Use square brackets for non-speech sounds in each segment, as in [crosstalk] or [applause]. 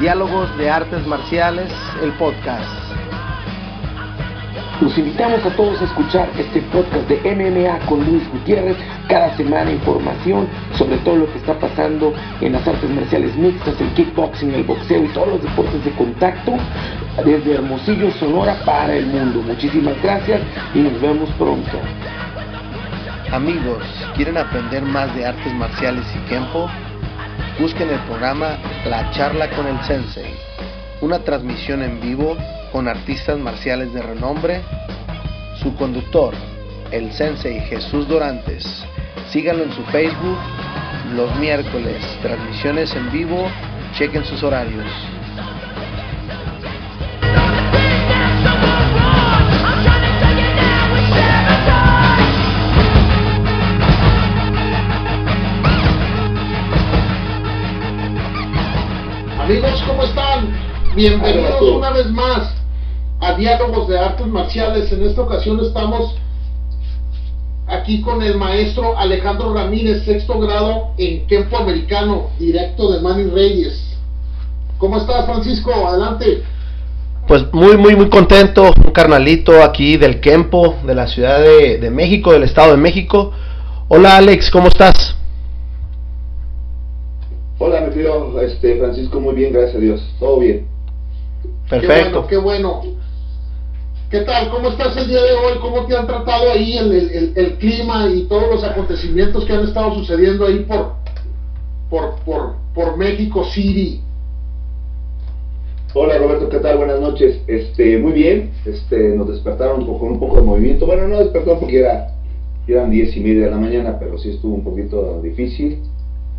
Diálogos de Artes Marciales, el podcast. Los invitamos a todos a escuchar este podcast de MMA con Luis Gutiérrez. Cada semana información sobre todo lo que está pasando en las artes marciales mixtas, el kickboxing, el boxeo y todos los deportes de contacto desde Hermosillo, Sonora para el mundo. Muchísimas gracias y nos vemos pronto. Amigos, ¿quieren aprender más de artes marciales y tiempo? Busquen el programa La charla con el Sensei, una transmisión en vivo con artistas marciales de renombre. Su conductor, el Sensei Jesús Dorantes. Síganlo en su Facebook los miércoles, transmisiones en vivo, chequen sus horarios. Amigos, ¿cómo están? Bienvenidos una vez más a Diálogos de Artes Marciales. En esta ocasión estamos aquí con el maestro Alejandro Ramírez, sexto grado en Kempo Americano, directo de Manny Reyes. ¿Cómo estás, Francisco? Adelante. Pues muy, muy, muy contento, un carnalito aquí del Kempo, de la Ciudad de, de México, del Estado de México. Hola Alex, ¿cómo estás? Querido este, Francisco, muy bien, gracias a Dios. Todo bien. Perfecto. Qué bueno, qué bueno. ¿Qué tal? ¿Cómo estás el día de hoy? ¿Cómo te han tratado ahí el, el- el- el clima y todos los acontecimientos que han estado sucediendo ahí por, por, por, por México City? Hola, Roberto, ¿qué tal? Buenas noches. Este, muy bien. Este, nos despertaron con un poco de movimiento. Bueno, no despertaron porque era, eran diez y media de la mañana, pero sí estuvo un poquito difícil.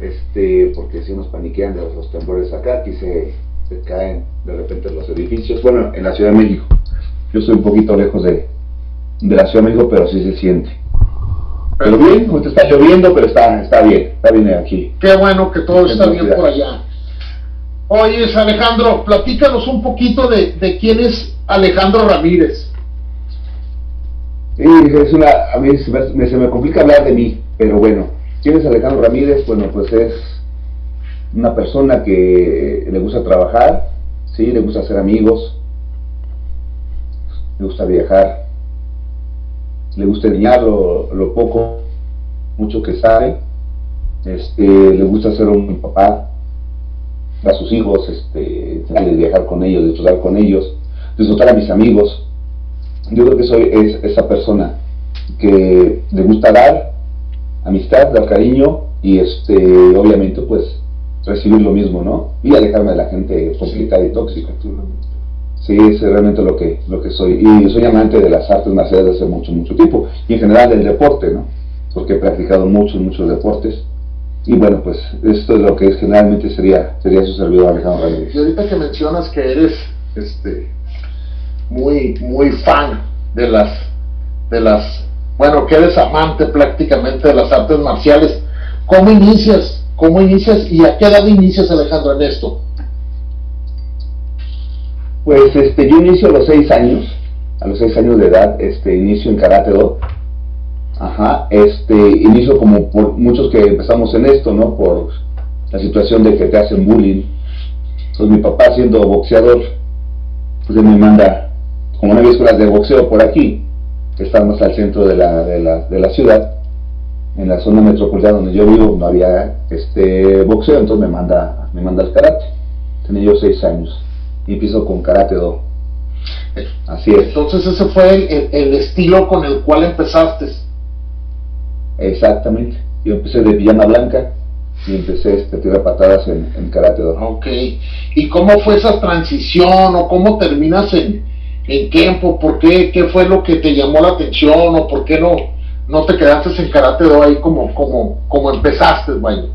Este, porque sí nos paniquean los, los temblores acá, aquí se, se caen de repente los edificios. Bueno, en la Ciudad de México. Yo soy un poquito lejos de, de la Ciudad de México, pero sí se siente. Pero bien, ahorita está lloviendo, pero está, está bien, está bien aquí. Qué bueno que todo está bien por allá. Oye, Alejandro, platícanos un poquito de, de quién es Alejandro Ramírez. Sí, es una, a mí se me, me- se me complica hablar de mí, pero bueno, ¿quién es Alejandro Ramírez? Bueno, pues es una persona que le gusta trabajar, sí, le gusta hacer amigos, le gusta viajar, le gusta enseñar lo, poco, mucho que sabe, este, le gusta ser un papá a sus hijos, este, de viajar con ellos, disfrutar con ellos, disfrutar a mis amigos, yo creo que soy es, esa persona que le gusta dar amistad, dar cariño y este obviamente pues recibir lo mismo, ¿no? Y alejarme de la gente complicada y tóxica. Sí, es realmente lo que, lo que soy. Y soy amante de las artes marciales desde hace mucho, mucho tiempo. Y en general del deporte, ¿no? Porque he practicado muchos, muchos deportes. Y bueno, pues esto es lo que es, generalmente sería, sería su servidor Alejandro Ramírez. Y ahorita que mencionas que eres este muy muy fan de las de las bueno, que eres amante prácticamente de las artes marciales, ¿cómo inicias? ¿Cómo inicias y a qué edad inicias Alejandro en esto? Pues este, yo inicio a los seis años, a los seis años de edad, este, inicio en Karate Do. Ajá, este, inicio como por muchos que empezamos en esto, ¿no? Por la situación de que te hacen bullying. Entonces mi papá siendo boxeador, pues me manda, como no había de boxeo por aquí, más al centro de la, de la, de la ciudad, en la zona metropolitana donde yo vivo no había este boxeo, entonces me manda, me manda al karate. Tenía yo seis años y empiezo con Karate Do. Así es, Entonces ese fue el, el- el estilo con el cual empezaste. exactamente. Yo empecé de Villana Blanca y empecé este, a tirar patadas en, en Karate Do. Ok. ¿Y cómo fue esa transición o cómo terminas en, en Kempo? ¿Por qué? ¿Qué fue lo que te llamó la atención o por qué no, no te quedaste en Karate Do ahí como, como, como empezaste, vaya?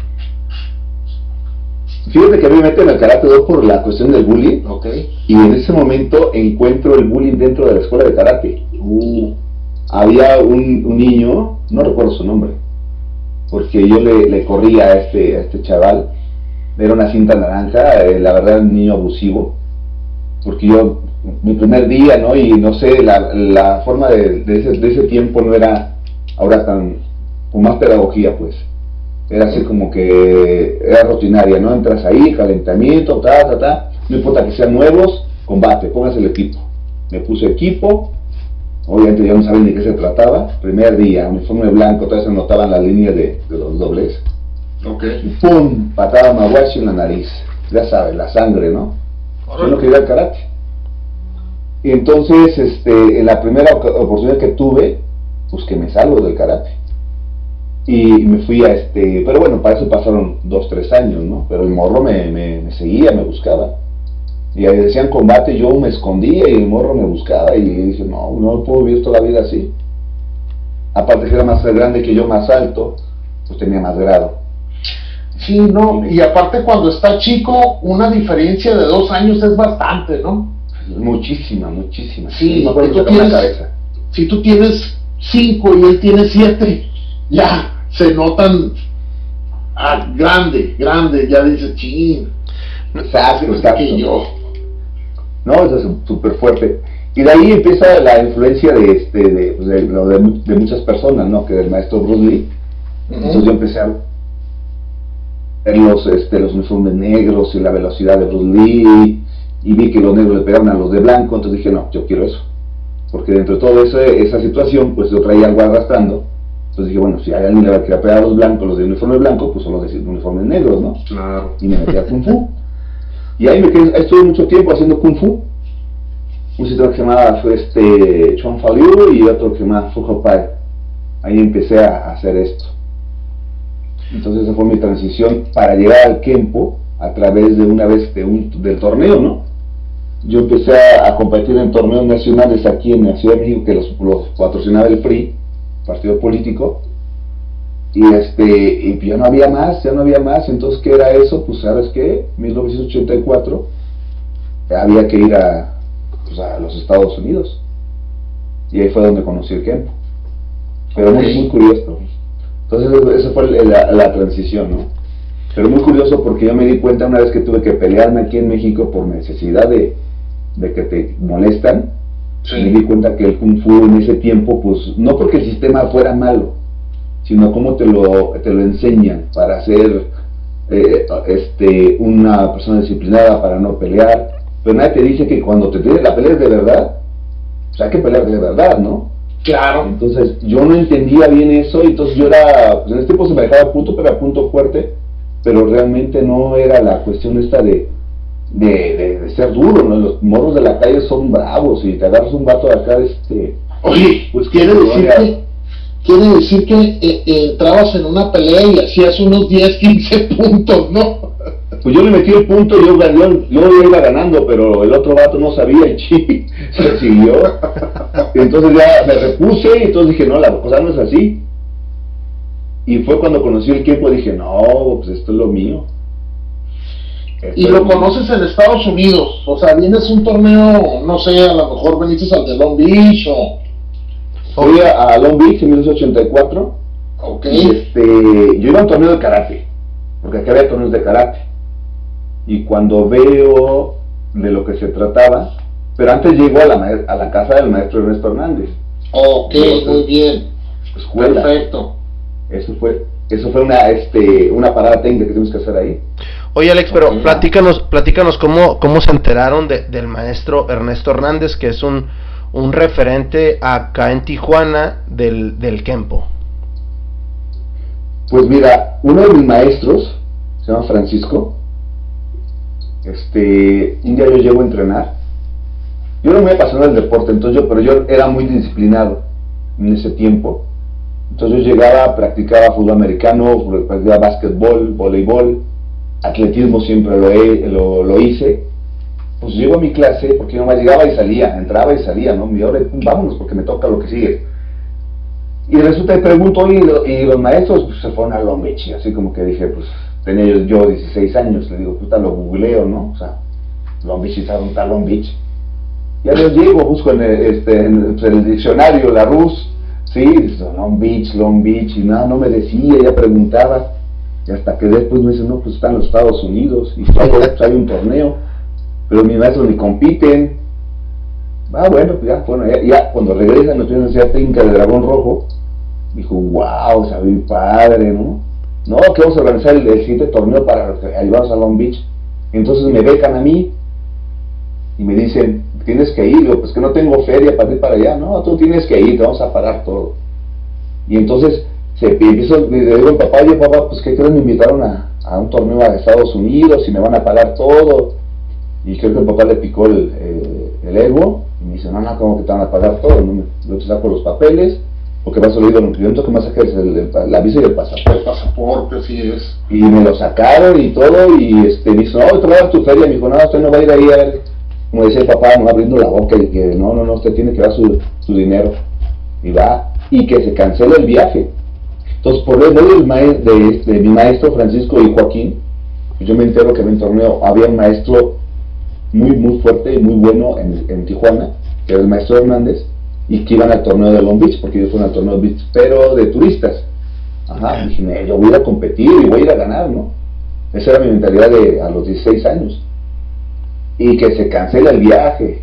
Fíjate que a mí me meten al karate do por la cuestión del bullying. Ok. Y en ese momento encuentro el bullying dentro de la escuela de karate. Uh, Había un, un niño, no recuerdo su nombre, porque yo le, le corría a este, a este chaval. Era una cinta naranja, eh, la verdad, un niño abusivo. Porque yo, mi primer día, ¿no? Y no sé, la, la forma de, de ese, de ese tiempo no era ahora tan, con más pedagogía, pues. Era así como que era rutinaria, ¿no? Entras ahí, calentamiento, ta, ta, ta. No importa que sean nuevos, combate, póngase el equipo. Me puse equipo, obviamente ya no saben de qué se trataba. Primer día, uniforme blanco, todavía se notaban las líneas de, de los dobles. ok. Y ¡pum! Patada maguachi en la nariz. Ya sabes, la sangre, ¿no? Yo no quería el karate. Y entonces, este, en la primera oportunidad que tuve, pues que me salgo del karate. Y me fui a este, pero bueno, para eso pasaron dos, tres años, ¿no? Pero el morro me, me, me seguía, me buscaba. Y ahí decían combate, yo me escondía y el morro me buscaba. Y dije, no, no puedo vivir toda la vida así. Aparte que era más grande que yo, más alto, pues tenía más grado. Sí, no, y aparte cuando está chico, una diferencia de dos años es bastante, ¿no? Muchísima, muchísima. Sí, la cabeza. Si tú tienes cinco y él tiene siete, ya se notan ah, grande, grande, ya dices, ching, Exacto, más exacto. que yo. No, eso es súper fuerte. Y de ahí empieza la influencia de, este, de, pues, de, de muchas personas, ¿no? Que del maestro Bruce Lee. Entonces yo empecé a ver los, este, los uniformes negros y la velocidad de Bruce Lee. Y vi que los negros le pegaban a los de blanco. Entonces dije, no, yo quiero eso. Porque dentro de toda esa, esa situación, pues yo traía algo arrastrando. Entonces dije, bueno, si hay alguien que le va a querer pegar a los blancos, los de uniforme blanco, pues son los de uniformes negros, ¿no? Claro. y me metí a Kung Fu. Y ahí me quedé, estuve mucho tiempo haciendo Kung Fu. Un sitio que se llamaba fue este Chuan Fa Liu y otro que se llamaba Fu Hao Pai. Ahí empecé a hacer esto. Entonces esa fue mi transición para llegar al Kempo a través de una vez de un, del torneo, ¿no? Yo empecé a, a competir en torneos nacionales aquí en la Ciudad de México que los, los patrocinaba el PRI, partido político, y este y ya no había más, ya no había más, entonces ¿qué era eso? Pues sabes qué, 1984 había que ir a, pues, a los Estados Unidos y ahí fue donde conocí el Kempo. Pero muy, muy curioso. Entonces esa fue la, la transición, ¿no? Pero muy curioso porque yo me di cuenta una vez que tuve que pelearme aquí en México por necesidad de, de que te molestan, Sí. me di cuenta que el Kung Fu en ese tiempo, pues no porque el sistema fuera malo, sino cómo te lo, te lo enseñan para ser eh, este, una persona disciplinada, para no pelear. Pero nadie te dice que cuando te tienes la pelea es de verdad, pues hay que pelear de verdad, ¿no? Claro. Entonces yo no entendía bien eso, y entonces yo era, pues en ese tiempo se me dejaba punto, pero era punto fuerte, pero realmente no era la cuestión esta de, de, de- de ser duro, ¿no? Los morros de la calle son bravos y te agarras un vato de acá, este, Oye, Pues, quiere decir que quiere decir que eh, eh, entrabas en una pelea y hacías unos 10, 15 puntos, ¿no? pues yo le metí el punto, yo, yo, yo iba ganando, pero el otro vato no sabía y chi, [laughs] se siguió. Y entonces ya me repuse y entonces dije, no, la cosa no es así. Y fue cuando conocí el tiempo dije, no, pues esto es lo mío. Y lo conoces en Estados Unidos, o sea, vienes a un torneo, no sé, a lo mejor veniste al de Long Beach o... Fui a, a Long Beach en 1984 Ok. y este, yo iba a un torneo de karate, porque acá había torneos de karate. Y cuando veo de lo que se trataba, pero antes llego a la, a la casa del maestro Ernesto Hernández, Ok, muy bien. escuela. Perfecto. Eso fue, eso fue una, este, una parada técnica que tuvimos que hacer ahí. Oye Alex, pero platícanos, platícanos cómo, cómo se enteraron de- del maestro Ernesto Hernández, que es un, un referente acá en Tijuana del, del Kempo. Pues mira, uno de mis maestros, se llama Francisco, este, un día yo llego a entrenar. Yo era muy apasionado del deporte, entonces yo, pero yo era muy disciplinado en ese tiempo. Entonces yo llegaba, practicaba fútbol americano, practicaba básquetbol, voleibol, atletismo siempre lo, he- lo, hice. Pues llego a mi clase, porque yo nomás llegaba y salía, entraba y salía, ¿no? Mi hora, pum, vámonos porque me toca lo que sigue. Y resulta que pregunto, y lo- y los maestros pues, se fueron a Long Beach, así como que dije, pues, tenía yo, yo 16 años, le digo, puta, lo googleo, ¿no? O sea, Long Beach, ¿y un tal Long Beach? Ya yo llego, busco en el, este, en el diccionario la RUS, sí, Long Beach, Long Beach, y nada, no me decía, ella preguntaba, y hasta que después me dice, no, pues están los Estados Unidos, y pues, hay un torneo, pero mis maestros ni compiten. Ah, bueno, pues ya, bueno, ya, cuando regresan, me empiezan a hacer trinca de dragón rojo, dijo, wow, o padre, ¿no? No, que vamos a organizar el, siguiente torneo para ayudarnos a Long Beach. Entonces me becan a mí y me dicen, tienes que ir, yo, pues que no tengo feria para ir para allá, no, tú tienes que ir, te vamos a pagar todo. Y entonces se empiezo, le digo al papá, oye papá, pues que creen, me invitaron a, a, un torneo a Estados Unidos y me van a pagar todo. Y creo que el papá le picó el, el, ego y me dice, no, no, ¿cómo que te van a pagar todo? No, yo te saco los papeles, porque vas a oír el cliente que me saques el, la visa y el pasaporte. El pasaporte, así es. Y me lo sacaron y todo, y este, me dice, no, te voy a dar tu feria. Me dijo, no, usted no va a ir ahí a ver como decía el papá, no abriendo la boca y que no, no, no, usted tiene que dar su, su dinero. Y va, y que se cancela el viaje. Entonces, por el de, de, mi maestro Francisco y Joaquín, yo me entero que en el torneo había un maestro muy, muy fuerte y muy bueno en, en Tijuana, que era el maestro Hernández, y que iban al torneo de Long Beach, porque ellos fueron al torneo de Beach, pero de turistas. Ajá, dije, yo voy a competir y voy a ir a ganar, ¿no? Esa era mi mentalidad de a los 16 años y que se cancela el viaje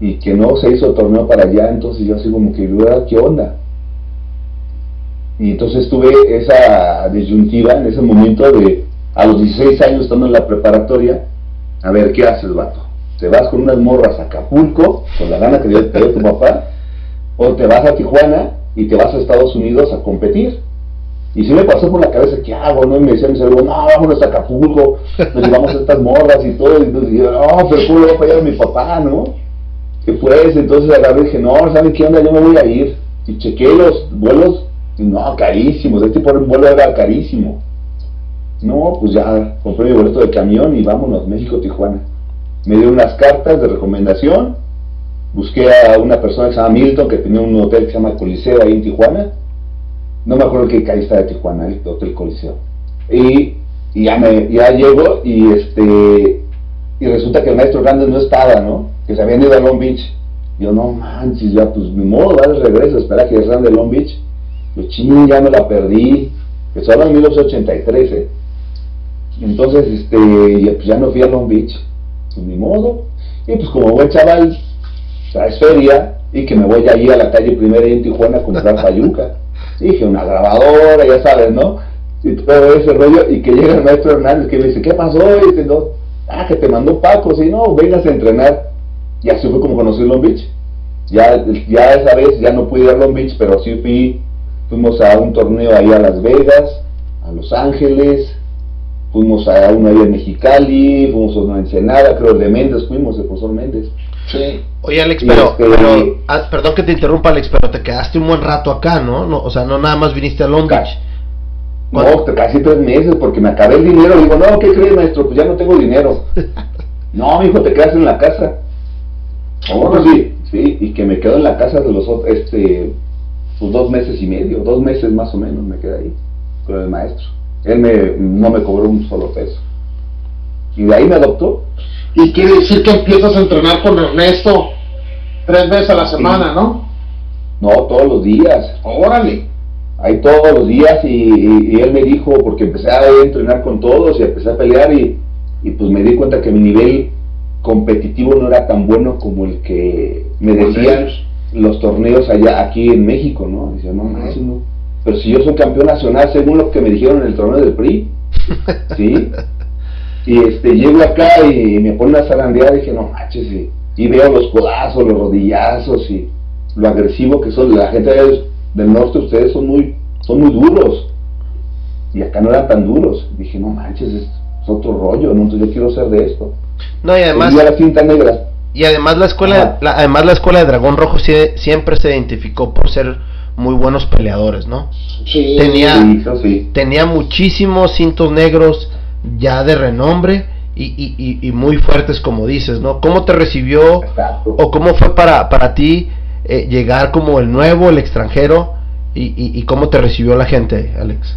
y que no se hizo el torneo para allá, entonces yo así como que, ¿qué onda? Y entonces tuve esa disyuntiva en ese momento de, a los 16 años estando en la preparatoria, a ver, ¿qué haces, vato? ¿Te vas con unas morras a Acapulco, con la gana que dio tu papá? ¿O te vas a Tijuana y te vas a Estados Unidos a competir? Y si me pasó por la cabeza, ¿qué hago? ¿no? Y me decía mi cerebro, no, vámonos a Acapulco, nos llevamos a estas morras y todo. Y yo, no, pero ¿cómo le a fallar a mi papá, no? ¿Qué pues? Entonces agarré y dije, no, ¿saben qué onda? Yo me voy a ir. Y chequé los vuelos, y no, carísimos, este por el vuelo era carísimo. No, pues ya compré mi boleto de camión y vámonos, México-Tijuana. Me dio unas cartas de recomendación, busqué a una persona que se llama Milton, que tenía un hotel que se llama Coliseo ahí en Tijuana no me acuerdo qué calle está de Tijuana, el Hotel Coliseo. Y, ya me ya llego y este y resulta que el maestro Hernández no estaba, ¿no? Que se habían ido a Long Beach. Yo, no manches, ya pues mi modo, va de regreso, espera que salgan de Long Beach. Yo, ching, ya me la perdí. Que solo en 1983, ¿eh? Entonces, este, pues ya no fui a Long Beach. Pues mi modo. Y pues como buen chaval, traes feria y que me voy allí a la calle primera en Tijuana a comprar payuca dije, una grabadora, ya sabes, ¿no? Y todo ese rollo, y que llega el maestro Hernández que me dice, ¿qué pasó? Y dice, ah, que te mandó Paco, si no, vengas a entrenar. Y así fue como conocí Long Beach. Ya, ya esa vez ya no pude ir a Long Beach, pero sí fui, fuimos a un torneo ahí a Las Vegas, a Los Ángeles, fuimos a uno ahí en Mexicali, fuimos a una Ensenada, creo de Méndez, fuimos, el profesor Méndez. Sí. Oye, Alex, pero, este, ah, perdón que te interrumpa, Alex, pero te quedaste un buen rato acá, ¿no? no o sea, no nada más viniste a Long Beach. No, casi tres meses, porque me acabé el dinero. Digo, no, ¿qué crees, maestro? Pues ya no tengo dinero. [laughs] no, hijo, te quedas en la casa. Oh, sí, sí, y que me quedo en la casa de los este, pues dos meses y medio, dos meses más o menos me quedé ahí con el maestro. Él me, no me cobró un solo peso. Y de ahí me adoptó. Y quiere decir que empiezas a entrenar con Ernesto tres veces a la semana, ¿no? No, todos los días. Órale. Ahí todos los días y, él me dijo, porque empecé a entrenar con todos y empecé a pelear y, pues me di cuenta que mi nivel competitivo no era tan bueno como el que me decían los torneos allá aquí en México, ¿no? Dice, no, no, pero si yo soy campeón nacional según lo que me dijeron en el torneo del PRI, [laughs] ¿sí? Y este, llego acá y me pone una zarandeada y dije, no manches, y, veo los codazos, los rodillazos y lo agresivo que son. La gente del norte, ustedes son muy, son muy duros. Y acá no eran tan duros. dije, no manches, es, otro rollo, ¿no? Entonces yo quiero ser de esto. No, y además... Y la cinta negra. Y además la escuela, además la escuela de Dragón Rojo siempre se identificó por ser muy buenos peleadores, ¿no? Sí, tenía, tenía muchísimos cintos negros, ya de renombre y, y, y, muy fuertes como dices, ¿no? ¿Cómo te recibió o cómo fue para, para ti eh, llegar como el nuevo, el extranjero y, y, cómo te recibió la gente, Alex?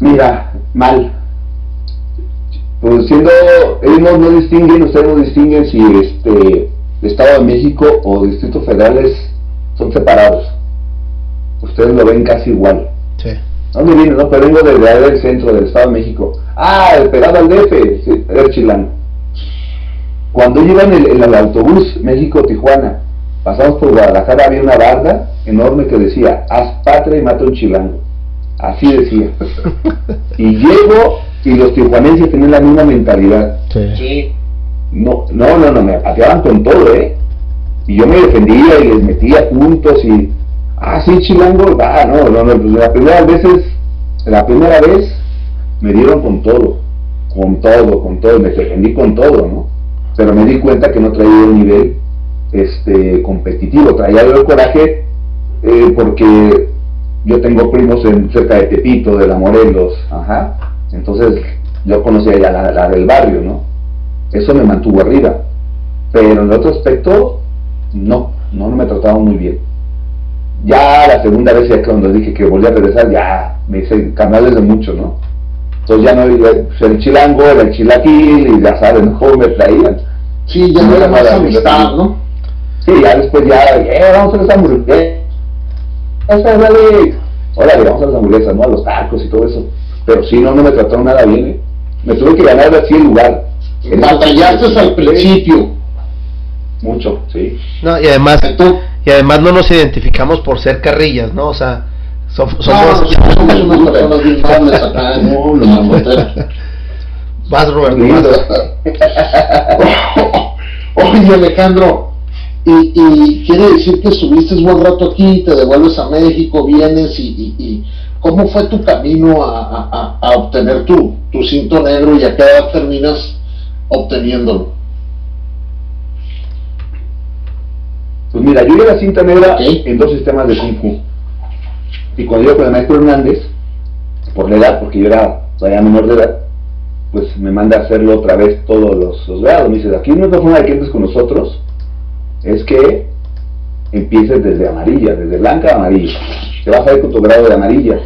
Mira, mal. Pues siendo, ellos no, distinguen, ustedes no distinguen si este Estado de México o distritos federales son separados. Ustedes lo ven casi igual. Sí. ¿Dónde viene? No, pero vengo desde el centro del Estado de México. Ah, el pegado al DF, sí, era chilano. Cuando iba en el, autobús México-Tijuana, pasamos por Guadalajara, había una barda enorme que decía, haz patria y mata un chilango. Así decía. [laughs] y llego y los tijuanenses tienen la misma mentalidad. Sí. No, no, no, no, me pateaban con todo, ¿eh? Y yo me defendía y les metía puntos y, ah, sí, chilango, va, no, no, no, pues la primera vez, la primera vez me dieron con todo, con todo, con todo, me defendí con todo, ¿no? Pero me di cuenta que no traía un nivel este, competitivo, traía el coraje eh, porque yo tengo primos en, cerca de Tepito, de la Morelos, ajá, entonces yo conocía ya la, del barrio, ¿no? Eso me mantuvo arriba, pero en otro aspecto, no, no, me trataban muy bien. Ya la segunda vez, ya cuando dije que volví a regresar, ya me hice canales de mucho, ¿no? Entonces ya no, pues, el chilango, era el chilaquil, y ya saben cómo me traían. Sí, ya no era más amistad, ¿no? Sí, ya después ya, eh, vamos a esa hamburguesa. Órale, órale, vamos a las hamburguesas, ¿no? A los tacos y todo eso. Pero si no, no me trataron nada bien, ¿eh? Me tuve que ganar así el lugar. Batallaste al principio. Mucho, sí. No, y además, y además no nos identificamos por ser carrillas, ¿no? O sea, somos, somos unas personas bien acá. No, no, Vas, Roberto, Oye, Alejandro, y, y, quiere decir que estuviste un buen rato aquí, te devuelves a México, vienes y, y, ¿cómo fue tu camino a, a, a obtener tu, tu, cinto negro y a qué edad terminas obteniéndolo? Pues mira, yo la cinta negra en dos sistemas de Kung Fu. Y cuando yo con el maestro Hernández, por la edad, porque yo era todavía menor de edad, pues me manda a hacerlo otra vez todos los, los grados. Me dice, aquí no otra forma de que entres con nosotros es que empieces desde amarilla, desde blanca a amarilla. Te vas a ir con tu grado de amarilla.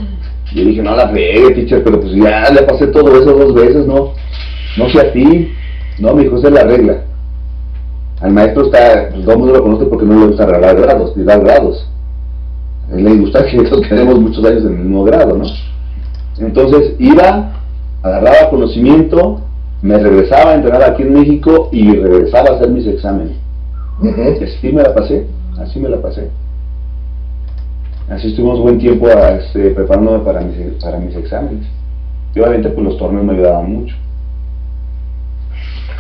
Y yo dije, no la pegue, teacher, pero pues ya le pasé todo eso dos veces, no, no sea así. No, mi hijo, esa es la regla. Al maestro está, pues todo el mundo lo conoce porque no le gusta regalar grados, ni dar grados. A él le gusta [laughs] que tenemos muchos años en el mismo grado, ¿no? Entonces iba agarraba conocimiento, me regresaba a entrenar aquí en México y regresaba a hacer mis exámenes. Así me la pasé, así me la pasé. Así estuvimos buen tiempo este, preparándome para mis, para mis exámenes. Y obviamente pues los torneos me ayudaban mucho.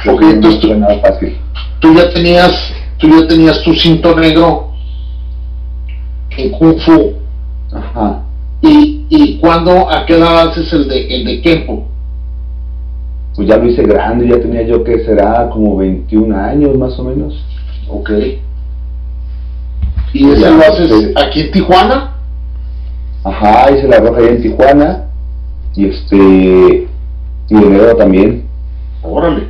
Ok, entonces tú, nada fácil. tú ya tenías, tú ya tenías tu cinto negro en Kung Fu. Ajá. ¿Y, y cuándo, a qué edad haces el de, el de Kempo? pues ya lo hice grande, ya tenía yo que será como 21 años más o menos. Ok. ¿Y ese lo haces aquí en Tijuana? Ajá, hice la roja allá en Tijuana. Y este. Y enero también. Órale.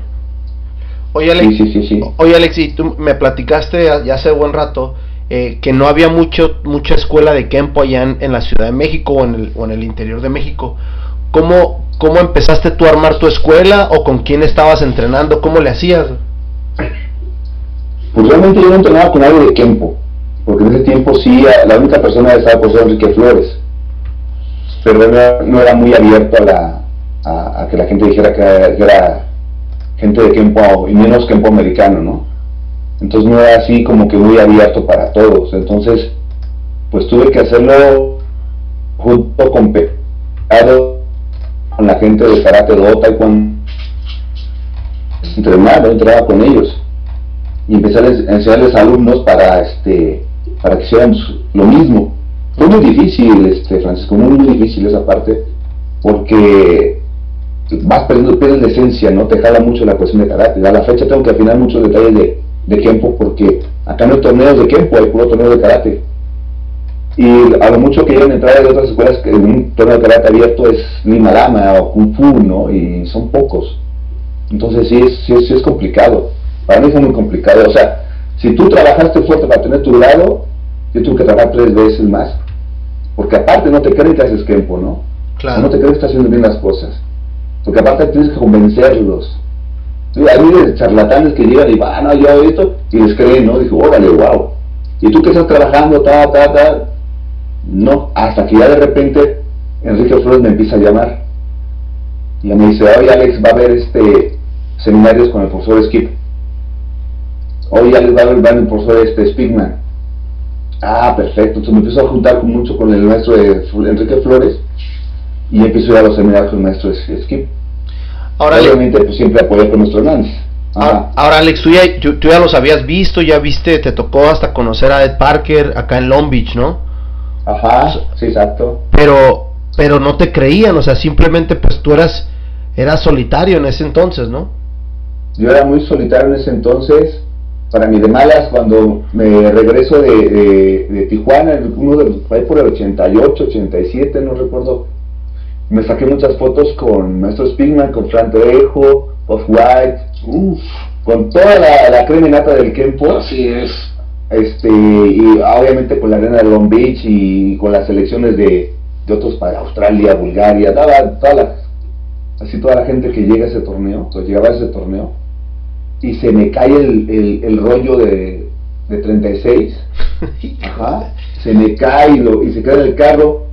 Oye Alex, sí, sí, sí, oye Alex, y tú me platicaste ya hace buen rato eh, que no había mucho mucha escuela de Kempo allá en, en, la Ciudad de México o en, el, o en el interior de México. ¿Cómo, ¿Cómo empezaste tú a armar tu escuela o con quién estabas entrenando? ¿Cómo le hacías? Pues realmente yo no entrenaba con nadie de Kempo, porque en ese tiempo sí, la única persona estaba por ser Enrique Flores, pero no, era muy abierto a, la, a, que la gente dijera que era, gente de Kempo y menos Kempo americano, ¿no? Entonces no era así como que muy abierto para todos, entonces pues tuve que hacerlo junto con con la gente de karate do, taekwondo, entrenaba, entrenaba con ellos. Y empecé a enseñarles alumnos para este para que hicieran lo mismo. Fue muy difícil, este Francisco, muy, muy difícil esa parte, porque vas perdiendo, pierdes la esencia, ¿no? Te jala mucho la cuestión de karate. A la fecha tengo que afinar muchos detalles de, de Kempo, porque acá no hay torneos de Kempo, hay puro torneo de karate y a lo mucho que llegan a entrar de otras escuelas que un torneo de karate abierto es Lima Lama o Kung Fu, ¿no? Y son pocos. Entonces sí es, sí, es complicado. Para mí fue muy complicado. O sea, si tú trabajaste fuerte para tener tu grado, yo tuve que trabajar tres veces más. Porque aparte no te creen que haces Kempo, ¿no? No te crees que estás haciendo bien las cosas. Porque aparte tienes que convencerlos. Hay miles charlatanes que llegan y van, ah, yo esto, y les creen, ¿no? Dijo, órale, wow. ¿Y tú que estás trabajando, ta, ta, ta? No, hasta que ya de repente Enrique Flores me empieza a llamar. Y me dice, oye Alex, va a haber este seminarios con el profesor Skip. Oye Alex, va a haber, va el profesor este Spigman. Ah, perfecto. Entonces me empiezo a juntar mucho con el maestro de Enrique Flores y empiezo a ir a los seminarios con el maestro Skip. Ahora, Obviamente, pues siempre apoyo con nuestro Hernández. Ahora, Alex, ¿tú ya, tú ya los habías visto, ya viste, te tocó hasta conocer a Ed Parker acá en Long Beach, ¿no? Ajá, sí, exacto. Pero, pero no te creían, o sea, simplemente pues tú eras, eras solitario en ese entonces, ¿no? Yo era muy solitario en ese entonces. Para mí de malas, cuando me regreso de, de, Tijuana, uno de los, por el 88, 87, no recuerdo, me saqué muchas fotos con Maestro Spigman, con Frank Trejo, Off White, con toda la, la crema del Kempo. Así es. Este, y obviamente con la arena de Long Beach y con las selecciones de, de otros para Australia, Bulgaria, toda, toda la, así toda la gente que llega a ese torneo, pues llegaba a ese torneo, y se me cae el, el, rollo de, de 36, [laughs] ajá, se me cae y, lo, y se queda en el carro,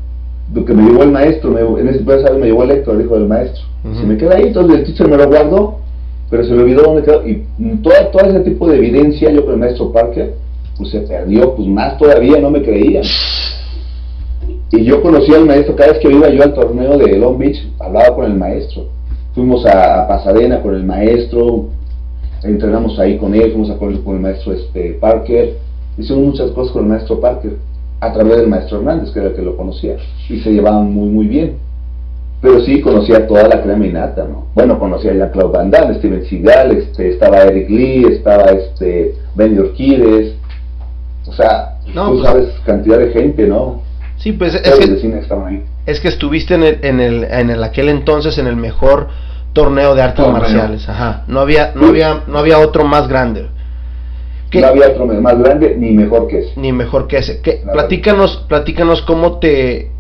lo que me llevó el maestro, me, en ese saber me llevó el Héctor, el hijo del maestro. Se me queda ahí, entonces el teacher me lo guardó, pero se me olvidó dónde quedó. Y todo, todo ese tipo de evidencia, yo con el maestro Parker, pues se perdió, pues más todavía no me creían. Y yo conocí al maestro, cada vez que iba yo al torneo de Long Beach, hablaba con el maestro. Fuimos a, Pasadena con el maestro, entrenamos ahí con él, fuimos a con, con el maestro este, Parker, hicimos muchas cosas con el maestro Parker a través del maestro Hernández, que era el que lo conocía, y se llevaban muy, muy bien. Pero sí conocía toda la crema innata, ¿no? Bueno, conocía ya a Claude Van Damme, Steven Seagal, este, estaba Eric Lee, estaba este, Benny Orquides, o sea, tú pues, sabes cantidad de gente, ¿no? Sí, pues es que, es que estuviste en el, en el, en el aquel entonces en el mejor torneo de artes marciales, ajá. No había, no había, no había otro más grande. No había otro más grande ni mejor que ese. Ni mejor que ese. platícanos, platícanos cómo te,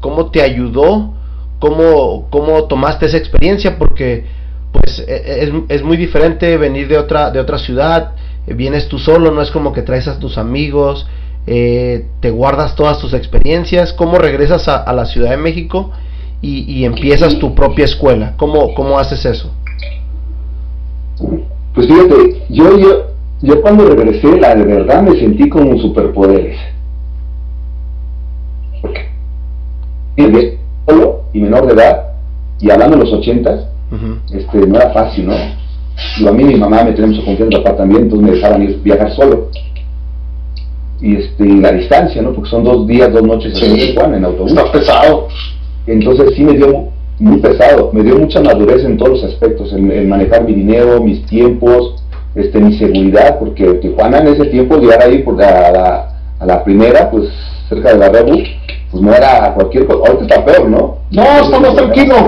cómo te ayudó, cómo, cómo tomaste esa experiencia, porque pues e, e, es, es, muy diferente venir de otra, de otra ciudad, vienes tú solo, no es como que traes a tus amigos, eh, te guardas todas tus experiencias, cómo regresas a, la Ciudad de México y, y, empiezas tu propia escuela, ¿cómo, cómo haces eso? Pues fíjate, yo, yo yo cuando regresé, la de verdad me sentí como superpoderes. Porque solo y menor de edad, y hablando de los ochentas, este, no era fácil, ¿no? Y a mí mi mamá me tenía mucha confianza, papá también, entonces me dejaban ir viajar solo. Y este, la distancia, ¿no? Porque son dos días, dos noches en en autobús. Está pesado. Entonces sí me dio muy pesado, me dio mucha madurez en todos los aspectos, en manejar mi dinero, mis tiempos, este, mi seguridad, porque Tijuana en ese tiempo llegar ahí por a la, primera, pues cerca de la Rebu, pues no era cualquier cosa, ahorita está peor, ¿no? No, estamos tranquilos.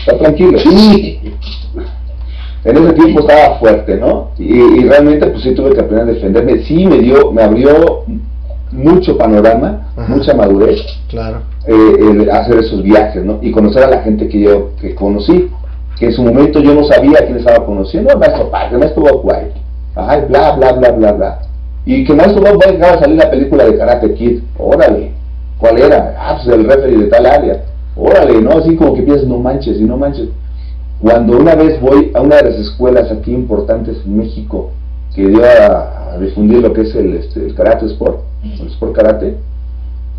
Está tranquilo. Sí. En ese tiempo estaba fuerte, ¿no? Y, realmente pues sí tuve que aprender a defenderme. Sí me dio, me abrió mucho panorama, mucha madurez. Claro. Eh, hacer esos viajes, ¿no? Y conocer a la gente que yo que conocí que en su momento yo no sabía quién estaba conociendo, el maestro Parker, el maestro Bob White, ajá, bla, bla, bla, bla, bla. Y que el maestro Bob White acaba de salir la película de Karate Kid, órale, ¿cuál era? Ah, pues el referee de tal área, órale, ¿no? Así como que piensas, no manches, y no manches. Cuando una vez voy a una de las escuelas aquí importantes en México, que dio a, difundir lo que es el, este, el karate sport, el sport karate,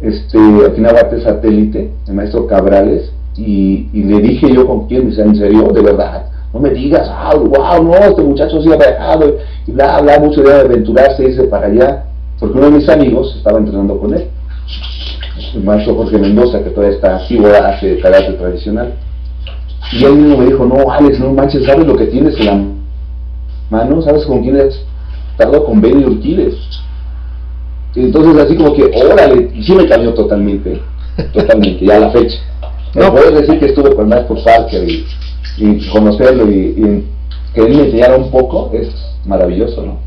este, en Satélite, el maestro Cabrales, y, le dije yo con quién, me dice, ¿en serio? ¿De verdad? No me digas, ah, wow, no, este muchacho sí ha viajado, y bla, bla, mucho de aventurarse, irse para allá, porque uno de mis amigos estaba entrenando con él, el maestro Jorge Mendoza, que todavía está activo, hace karate tradicional. Y él mismo me dijo, no, Alex, no manches, ¿sabes lo que tienes en la mano? ¿Sabes con quién es? Tardó con Benny Urquiles. Entonces así como que, órale, y sí me cambió totalmente, totalmente, ya a la fecha. [laughs] No, puedes decir que estuve con Maestro Parker y, y conocerlo y, que él me enseñara un poco es maravilloso, ¿no?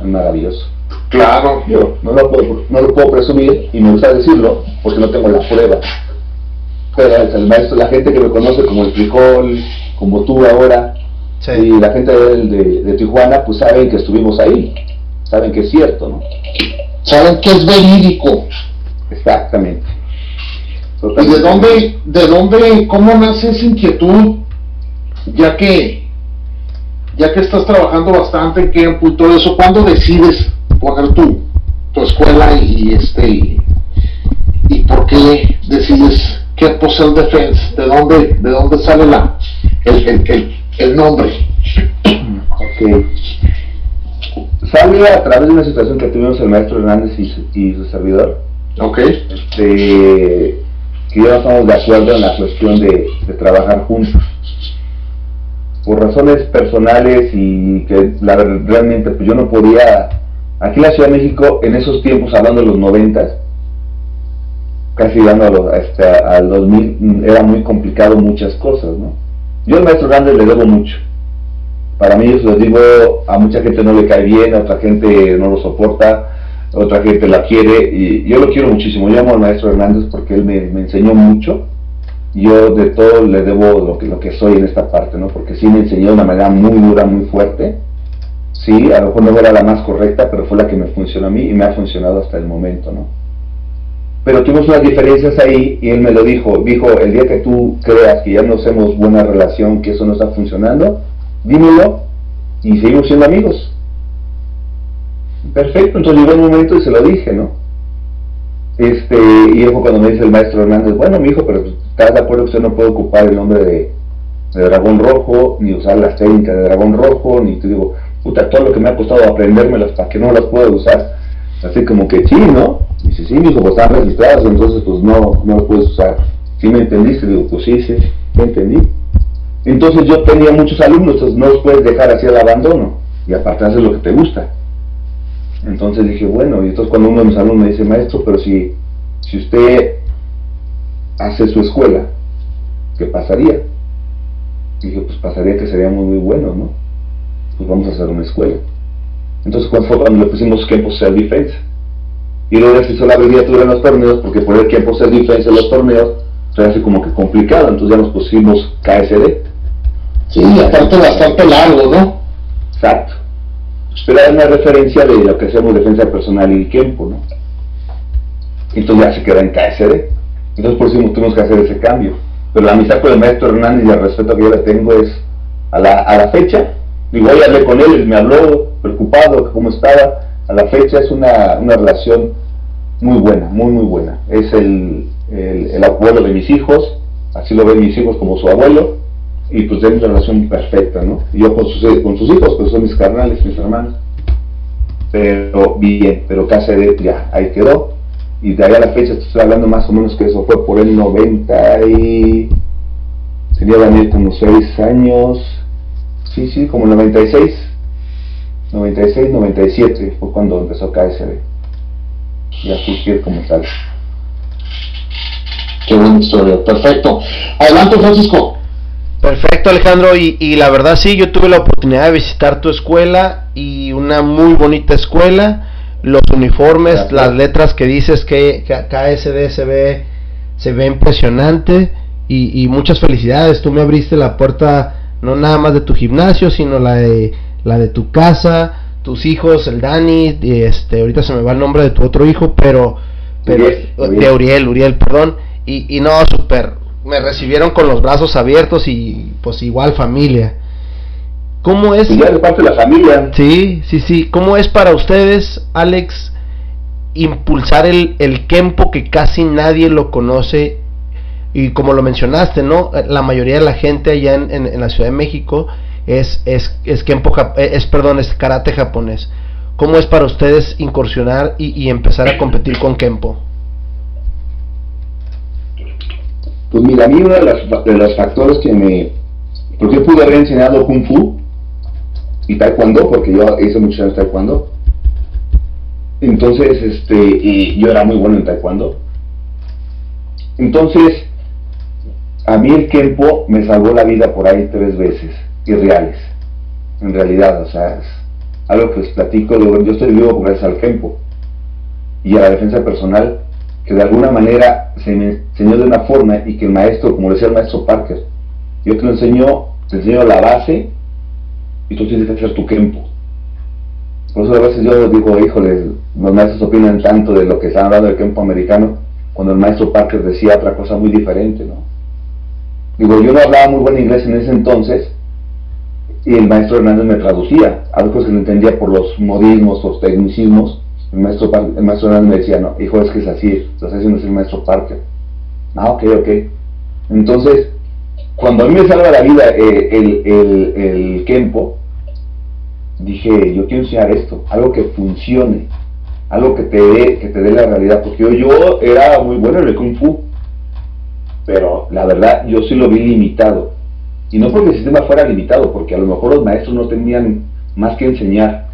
Es maravilloso. Claro. Yo no lo, puedo, no lo puedo presumir y me gusta decirlo porque no tengo la prueba. pero el maestro, la gente que me conoce como el frijol, como tú ahora, y la gente de, de, Tijuana, pues saben que estuvimos ahí, saben que es cierto, ¿no? Saben que es verídico. Exactamente. ¿Y de dónde, de dónde, cómo nace esa inquietud? Ya que, ya que estás trabajando bastante en campo y todo eso, ¿cuándo decides poner tu, tu escuela y, este y, por qué decides que Self Defense? ¿De dónde, de dónde sale la, el, el, el, nombre? Okay. Sale a través de una situación que tuvimos el maestro Hernández y su, y su servidor. Ok. Este, que ya no estamos de acuerdo en la cuestión de, trabajar juntos. Por razones personales y que la, realmente pues yo no podía, aquí en la Ciudad de México, en esos tiempos, hablando de los noventas, casi llegando hasta al 2000, era muy complicado muchas cosas, ¿no? Yo al maestro Hernández le debo mucho. Para mí, les digo, a mucha gente no le cae bien, a otra gente no lo soporta, otra gente la quiere y yo lo quiero muchísimo. Yo amo al maestro Hernández porque él me, enseñó mucho. Yo de todo le debo lo que, lo que soy en esta parte, ¿no? Porque sí me enseñó de una manera muy dura, muy fuerte. Sí, a lo mejor no era la más correcta, pero fue la que me funcionó a mí y me ha funcionado hasta el momento, ¿no? Pero tuvimos unas diferencias ahí y él me lo dijo. Dijo, el día que tú creas que ya no hacemos buena relación, que eso no está funcionando, dímelo y seguimos siendo amigos. Perfecto, entonces llegó un momento y se lo dije, ¿no? Este, y fue cuando me dice el maestro Hernández, bueno, mi hijo, pero ¿estás de acuerdo que usted no puede ocupar el nombre de, dragón rojo, ni usar las técnicas de dragón rojo, ni te digo, puta, todo lo que me ha costado aprendérmelas para que no las pueda usar? Así como que sí, ¿no? dice, sí, mi hijo, pues están registradas, entonces pues no, no las puedes usar. ¿Sí me entendiste? Digo, pues sí, sí, entendí. Entonces yo tenía muchos alumnos, entonces no los puedes dejar así al abandono y aparte hacer lo que te gusta. Entonces dije, bueno, y entonces cuando uno de mis alumnos me dice, maestro, pero si, si usted hace su escuela, ¿qué pasaría? dije, pues pasaría que seríamos muy buenos, ¿no? Pues vamos a hacer una escuela. Entonces cuando fue cuando le pusimos Campo Self Defense. Y luego se hizo la abreviatura en los torneos, porque poner Campo Self Defense en los torneos se hace como que complicado, entonces ya nos pusimos KSD. Sí, aparte bastante largo, ¿no? Exacto pero hay una referencia de lo que hacemos defensa personal y tiempo, ¿no? Entonces ya se queda en KSD. Entonces por eso tuvimos que hacer ese cambio. Pero la amistad con el maestro Hernández y el respeto que yo le tengo es a la, a la fecha. Digo, hoy hablé con él, me habló preocupado, cómo estaba. A la fecha es una, una relación muy buena, muy, muy buena. Es el, el abuelo de mis hijos, así lo ven mis hijos como su abuelo y pues tenemos una relación perfecta, ¿no? yo con sus, con sus hijos, pues son mis carnales, mis hermanos. Pero bien, pero de ya, ahí quedó. Y de ahí a la fecha estoy hablando más o menos que eso fue por el 90 y... Tenía Daniel como 6 años. Sí, sí, como 96. 96, 97 fue cuando empezó KSD. Ya fui como tal. Qué buena historia, perfecto. Adelante Francisco. Perfecto Alejandro y, la verdad sí, yo tuve la oportunidad de visitar tu escuela y una muy bonita escuela, los uniformes, las letras que dices que, que KSD se ve, se ve impresionante y, muchas felicidades, tú me abriste la puerta no nada más de tu gimnasio, sino la de, la de tu casa, tus hijos, el Dani, y este, ahorita se me va el nombre de tu otro hijo, pero, pero de Uriel, Uriel, perdón, y, y no, súper me recibieron con los brazos abiertos y pues igual familia. ¿Cómo es? Y de parte de la familia. Sí, sí, sí. ¿Cómo es para ustedes, Alex, impulsar el, el Kempo que casi nadie lo conoce? Y como lo mencionaste, ¿no? La mayoría de la gente allá en, en, la Ciudad de México es, es, es Kempo, es, perdón, es karate japonés. ¿Cómo es para ustedes incursionar y, y empezar a competir con Kempo? Pues mira, a mí uno de, los factores que me... Porque pude haber enseñado Kung Fu y Taekwondo, porque yo hice muchos años Taekwondo. Entonces, este, y yo era muy bueno en Taekwondo. Entonces, a mí el Kempo me salvó la vida por ahí tres veces, irreales, en realidad, o sea, es algo que les platico, yo estoy vivo gracias al Kempo y a la defensa personal que de alguna manera se me enseñó de una forma y que el maestro, como decía el maestro Parker, yo te lo enseño, te enseño la base y tú tienes que hacer tu tiempo. Por eso a veces yo digo, híjole, los maestros opinan tanto de lo que están hablando del campo americano, cuando el maestro Parker decía otra cosa muy diferente, ¿no? Digo, yo no hablaba muy buen inglés en ese entonces, y el maestro Hernández me traducía, algo que no entendía por los modismos, los tecnicismos, el maestro, el maestro me decía, no, hijo, es que es así, lo está haciendo el maestro Parker. Ah, ok, ok. Entonces, cuando a mí me salva la vida eh, el, el, el Kempo, dije, yo quiero enseñar esto, algo que funcione, algo que te dé, que te dé la realidad, porque yo, yo era muy bueno en el Kung Fu, pero la verdad yo sí lo vi limitado. Y no porque el sistema fuera limitado, porque a lo mejor los maestros no tenían más que enseñar.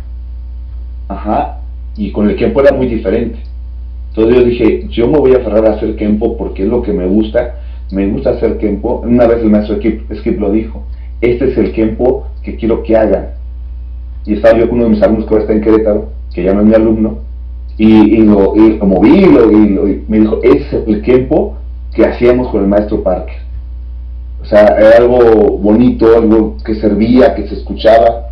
Ajá, y con el Kempo era muy diferente. Entonces yo dije, yo me voy a aferrar a hacer Kempo porque es lo que me gusta. Me gusta hacer Kempo. Una vez el maestro Skip, lo dijo, este es el Kempo que quiero que hagan. Y estaba yo con uno de mis alumnos que ahora está en Querétaro, que ya no es mi alumno, y, lo, y lo moví y, me dijo, es el Kempo que hacíamos con el maestro Parker. O sea, era algo bonito, algo que servía, que se escuchaba.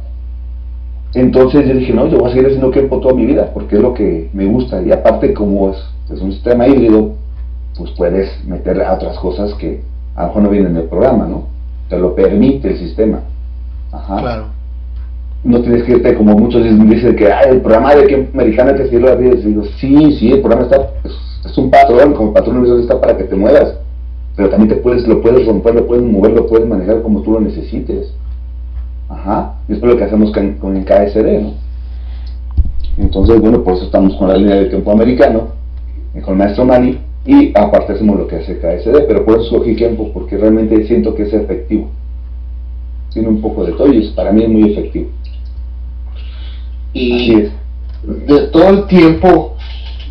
Entonces yo dije, no, yo voy a seguir haciendo Kempo toda mi vida, porque es lo que me gusta. Y aparte, como es, es un sistema híbrido, pues puedes meter a otras cosas que a lo mejor no vienen del programa, ¿no? Te lo permite el sistema. Ajá. Claro. No tienes que irte, como muchos dicen que el programa de Kempo americano que seguirlo así. Digo, sí, sí, el programa está, es, un patrón, como patrón está para que te muevas pero también te puedes, lo puedes romper, lo puedes mover, lo puedes manejar como tú lo necesites. Ajá, y esto es lo que hacemos con, el KSD, ¿no? Entonces, bueno, por eso estamos con la línea del tiempo americano, con el maestro Mani, y aparte hacemos lo que hace KSD, pero por eso escogí tiempo, porque realmente siento que es efectivo. Tiene un poco de todo y para mí es muy efectivo. Y es. de todo el tiempo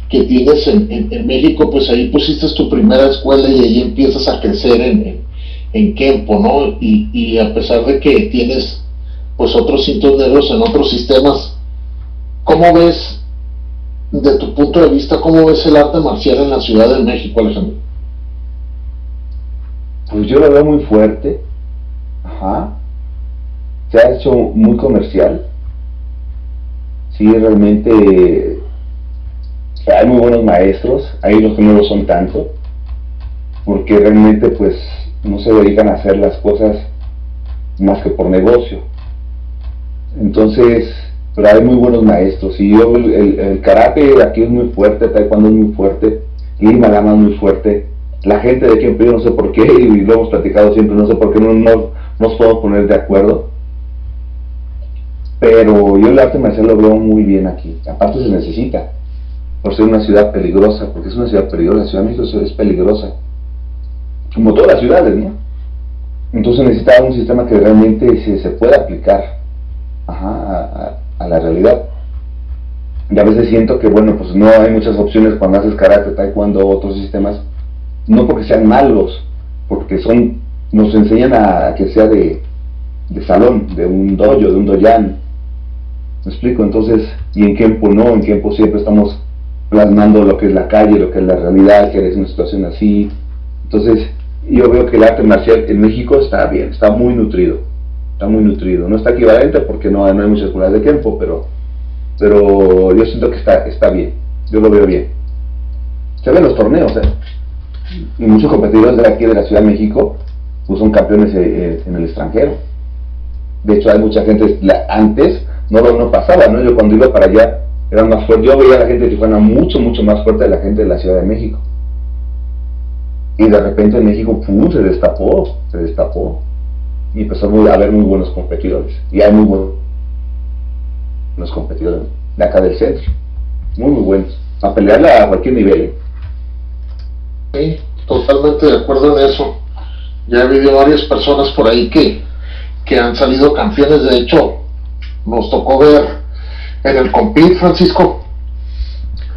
que tienes en, en, México, pues ahí pusiste tu primera escuela y ahí empiezas a crecer en, en, Kempo, ¿no? Y, y, a pesar de que tienes pues otros cintos en otros sistemas, ¿cómo ves, de tu punto de vista, cómo ves el arte marcial en la Ciudad de México, Alejandro? Pues yo lo veo muy fuerte, ajá, se ha hecho muy comercial, sí, realmente hay muy buenos maestros, hay los que no lo son tanto, porque realmente pues no se dedican a hacer las cosas más que por negocio. Entonces, pero hay muy buenos maestros, y yo el, karate aquí es muy fuerte, taekwondo es muy fuerte, Lima Lama es muy fuerte, la gente de quien yo no sé por qué, y lo hemos platicado siempre, no sé por qué no, no nos podemos poner de acuerdo, pero yo el arte marcial lo veo muy bien aquí, aparte se necesita, por ser una ciudad peligrosa, porque es una ciudad peligrosa, la Ciudad de es peligrosa, como todas las ciudades, ¿no? Entonces necesitaba un sistema que realmente se, se pueda aplicar a, la realidad. Y a veces siento que, bueno, pues no hay muchas opciones cuando haces karate, taekwondo, otros sistemas, no porque sean malos, porque son, nos enseñan a, que sea de, de salón, de un dojo, de un doyan. ¿Me explico? Entonces, y en tiempo no, en tiempo siempre estamos plasmando lo que es la calle, lo que es la realidad, que es una situación así. Entonces, yo veo que el arte marcial en México está bien, está muy nutrido, está muy nutrido. No está equivalente porque no, hay muchas escuelas de tiempo, pero, pero yo siento que está, está bien, yo lo veo bien. Se ven los torneos, ¿eh? Y muchos competidores de aquí de la Ciudad de México pues son campeones eh, eh, en el extranjero. De hecho, hay mucha gente, antes no, no pasaba, ¿no? Yo cuando iba para allá, eran más fuertes. Yo veía a la gente de Tijuana mucho, mucho más fuerte de la gente de la Ciudad de México. Y de repente en México ¡pum! se destapó, se destapó. Y empezó a haber muy buenos competidores. Y hay muy buenos competidores de acá del centro. Muy, muy buenos. A pelearla a cualquier nivel. Sí, totalmente de acuerdo en eso. Ya he habido varias personas por ahí que, que han salido campeones. De hecho, nos tocó ver en el compit, Francisco.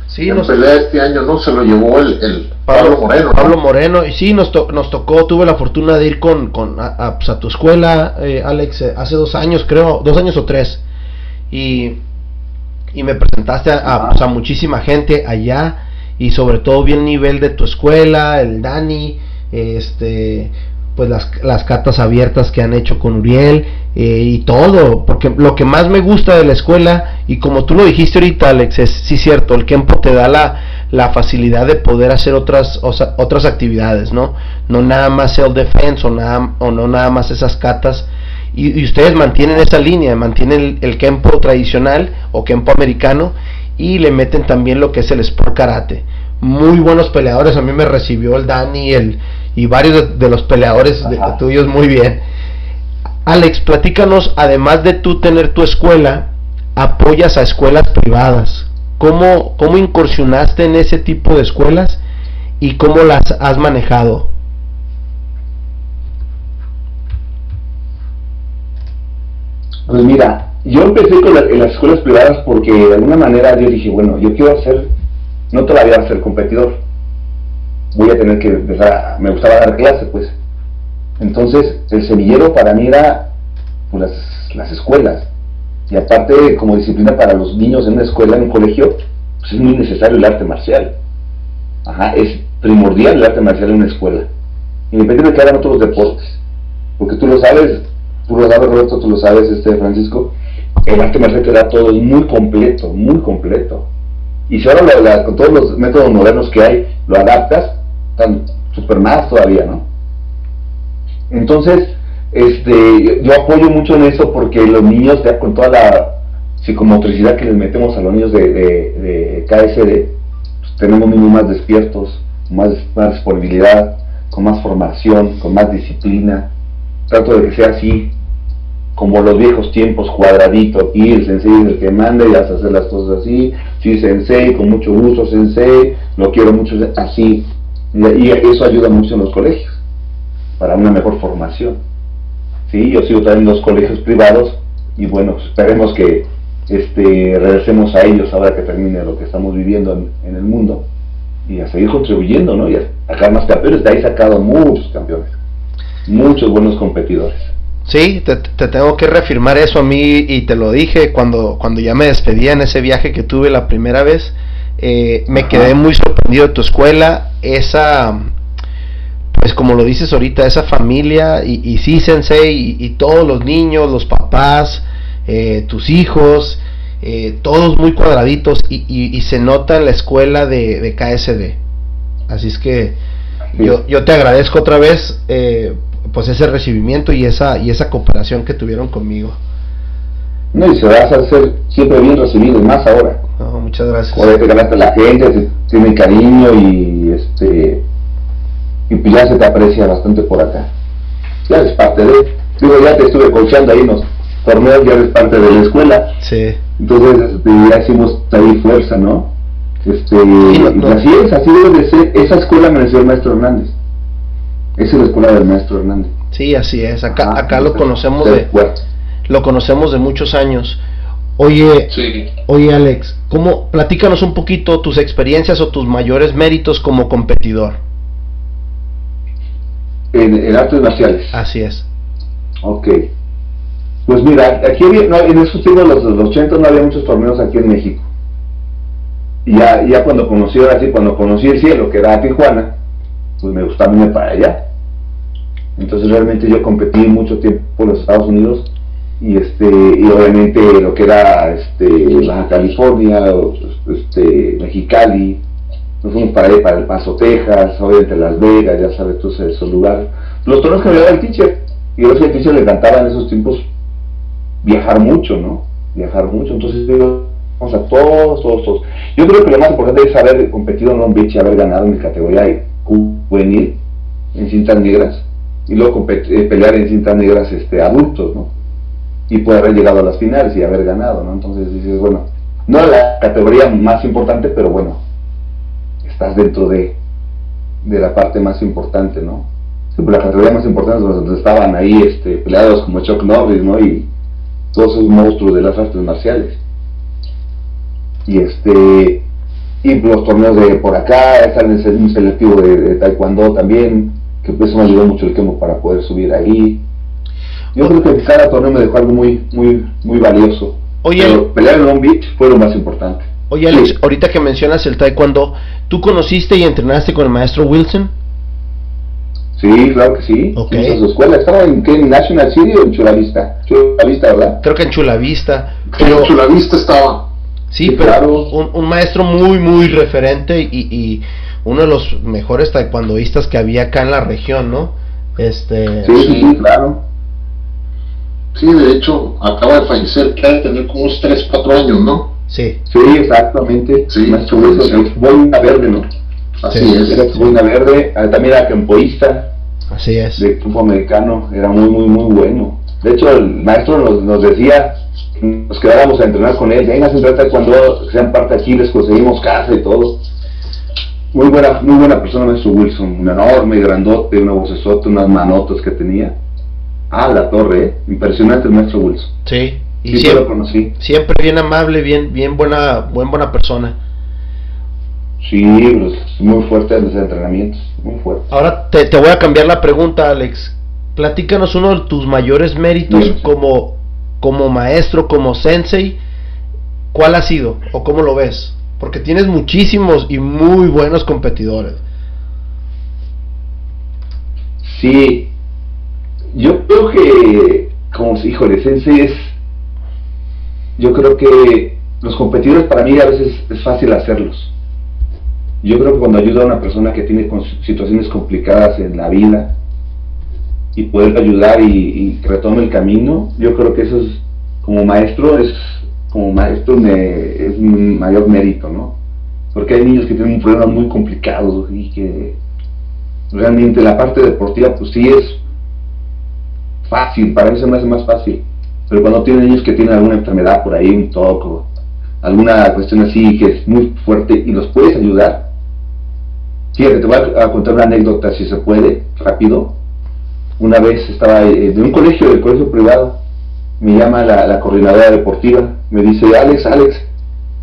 Sí, en nos, pelea este año, ¿no? Se lo llevó el, Pablo, Moreno. Pablo Moreno, y sí, nos, nos tocó, tuve la fortuna de ir con, con a, pues, tu escuela, eh, Alex, eh, hace dos años, creo, dos años o tres. Y, y me presentaste a, pues, a, muchísima gente allá. y sobre todo bien el nivel de tu escuela, el Dani, este, pues las, las catas abiertas que han hecho con Uriel eh, y todo, porque lo que más me gusta de la escuela, y como tú lo dijiste ahorita Alex, es sí cierto, el tiempo te da la, la facilidad de poder hacer otras, otras actividades, ¿no? No nada más self-defense o, nada, o no nada más esas catas, y, ustedes mantienen esa línea, mantienen el, el Kempo tradicional o Kempo americano, y le meten también lo que es el Sport Karate. Muy buenos peleadores, a mí me recibió el Dani, el y varios de, los peleadores de, tuyos muy bien. Alex, platícanos, además de tú tener tu escuela, apoyas a escuelas privadas. ¿Cómo, ¿Cómo incursionaste en ese tipo de escuelas y cómo las has manejado? Pues mira, yo empecé con en las escuelas privadas porque de alguna manera yo dije, bueno, yo quiero ser, no todavía ser competidor, voy a tener que empezar a, me gustaba dar clase pues. Entonces el semillero para mí era pues, las, escuelas. Y aparte como disciplina para los niños en una escuela, en un colegio, pues es muy necesario el arte marcial. Es primordial el arte marcial en una escuela. Independientemente de que hagan otros deportes. Porque tú lo sabes, tú lo sabes Roberto, tú lo sabes este Francisco, el arte marcial te da todo, es muy completo, muy completo. Y si ahora con todos los métodos modernos que hay, lo adaptas, tan super más todavía, ¿no? Entonces, este, yo apoyo mucho en eso porque los niños, ya con toda la psicomotricidad que les metemos a los niños de, de, KSD, pues, tenemos niños más despiertos, más, más disponibilidad, con más formación, con más disciplina. Trato de que sea así, como los viejos tiempos, cuadradito, y el sensei es el que manda y a hacer las cosas así, sí, sensei, con mucho gusto, sensei, lo quiero mucho, así, y eso ayuda mucho en los colegios, para una mejor formación. Sí, yo sigo también en los colegios privados y bueno, esperemos que este, regresemos a ellos ahora que termine lo que estamos viviendo en, el mundo y a seguir contribuyendo, ¿no? Y a sacar más campeones. De ahí sacado muchos campeones, muchos buenos competidores. Sí, te, te, tengo que reafirmar eso a mí y te lo dije cuando, cuando ya me despedí en ese viaje que tuve la primera vez. Eh, me quedé muy sorprendido de tu escuela, esa, pues como lo dices ahorita, esa familia y, y sí, sensei, y, todos los niños, los papás, eh, tus hijos, eh, todos muy cuadraditos y, se nota en la escuela de, KSD. Así es que yo, yo te agradezco otra vez pues ese recibimiento y esa, y esa cooperación que tuvieron conmigo. No, y se va a hacer siempre bien recibido, y más ahora. muchas gracias. Ahora te ganaste la gente, tiene cariño y este y pues ya se te aprecia bastante por acá. Ya eres parte de, digo, ya te estuve coachando ahí en los torneos, ya eres parte de la escuela. Sí. Entonces este, ya hicimos ahí fuerza, ¿no? Este, así es, así debe de ser. Esa escuela me decía el maestro Hernández. Esa es la escuela del maestro Hernández. Sí, así es. Acá, acá lo conocemos de, lo conocemos de muchos años. Oye, oye Alex, ¿cómo, platícanos un poquito tus experiencias o tus mayores méritos como competidor. En, artes marciales. Así es. Ok. Pues mira, aquí en esos tiempos, los, los 80, no había muchos torneos aquí en México. Y ya, ya cuando conocí, ahora sí, cuando conocí el cielo, que era Tijuana, pues me gustaba irme para allá. Entonces realmente yo competí mucho tiempo por los Estados Unidos y este y obviamente lo que era este Baja California este Mexicali nos fuimos para ahí para El Paso Texas obviamente Las Vegas ya sabes todos esos lugares. Los torneos que me daba el teacher y yo que al teacher le encantaba en esos tiempos viajar mucho no viajar mucho entonces digo vamos a todos todos todos. Yo creo que lo más importante es haber competido en Long Beach y haber ganado en mi categoría juvenil en cintas negras y luego eh, pelear en cintas negras este adultos no y puede haber llegado a las finales y haber ganado, ¿no? Entonces dices, bueno, no la categoría más importante, pero bueno, estás dentro de, de la parte más importante, ¿no? Sí, pues la categoría más importante es donde estaban ahí este, peleados como Chuck Norris, ¿no? Y todos esos monstruos de las artes marciales. Y este y los torneos de por acá, están en un selectivo de, taekwondo también, que pues eso me ayudó mucho el quemo para poder subir ahí yo creo que cada torneo me dejó algo muy, muy, muy valioso. Oye, Pero pelear en Long Beach fue lo más importante. Oye Alex, ahorita que mencionas el taekwondo, ¿Tú conociste y entrenaste con el maestro Wilson? Sí, claro que sí. Ok. En su escuela. ¿Estaba en qué? ¿En National City o en Chulavista? Chulavista, ¿verdad? Creo que en Chulavista. Pero Pero, la vista estaba. sí, Sí, pero claro. un, un maestro muy, muy referente y, y uno de los mejores taekwondoístas que había acá en la región, ¿no? Este, Sí, sí, sí, claro. Sí, de hecho, acaba de fallecer, que ha de tener como unos 3, 4 años, ¿no? Sí, Sí, exactamente. Sí, Maestro sí, Wilson, sí. es boina verde, ¿no? Así Sí, es. Era boina verde. ah, También era campoísta así es. de campo americano. Era muy, muy, muy bueno. De hecho, el maestro nos, nos decía que nos quedáramos a entrenar con él. Venga, se trata cuando sean parte aquí, les conseguimos casa y todo. Muy buena, muy buena persona, maestro Wilson. Un enorme, grandote, una vocesota, unas manotas que tenía. Ah, la torre, ¿eh? Impresionante el maestro Wilson. Sí, y Sí, yo lo siempre, conocí. siempre bien amable, bien, bien buena, buen buena persona. Sí, pues, muy fuerte en los entrenamientos. Muy fuerte. Ahora te, te voy a cambiar la pregunta, Alex. Platícanos uno de tus mayores méritos como, como maestro, como sensei. ¿Cuál ha sido o cómo lo ves? Porque tienes muchísimos y muy buenos competidores. Sí, yo creo que, como híjole, Sensei es, yo creo que los competidores para mí a veces es fácil hacerlos. Yo creo que cuando ayuda a una persona que tiene situaciones complicadas en la vida y poder ayudar y, y retome el camino, yo creo que eso es, como maestro, es, como maestro me, es un mayor mérito, ¿no? Porque hay niños que tienen problemas muy complicados y que realmente la parte deportiva pues sí es fácil, para mí se me hace más fácil. Pero cuando tienen niños que tienen alguna enfermedad por ahí, un toco, alguna cuestión así que es muy fuerte y los puedes ayudar. Fíjate, te voy a, contar una anécdota si se puede, rápido. Una vez estaba eh, de un colegio, del colegio privado, me llama la, la coordinadora deportiva, me dice, Alex, Alex,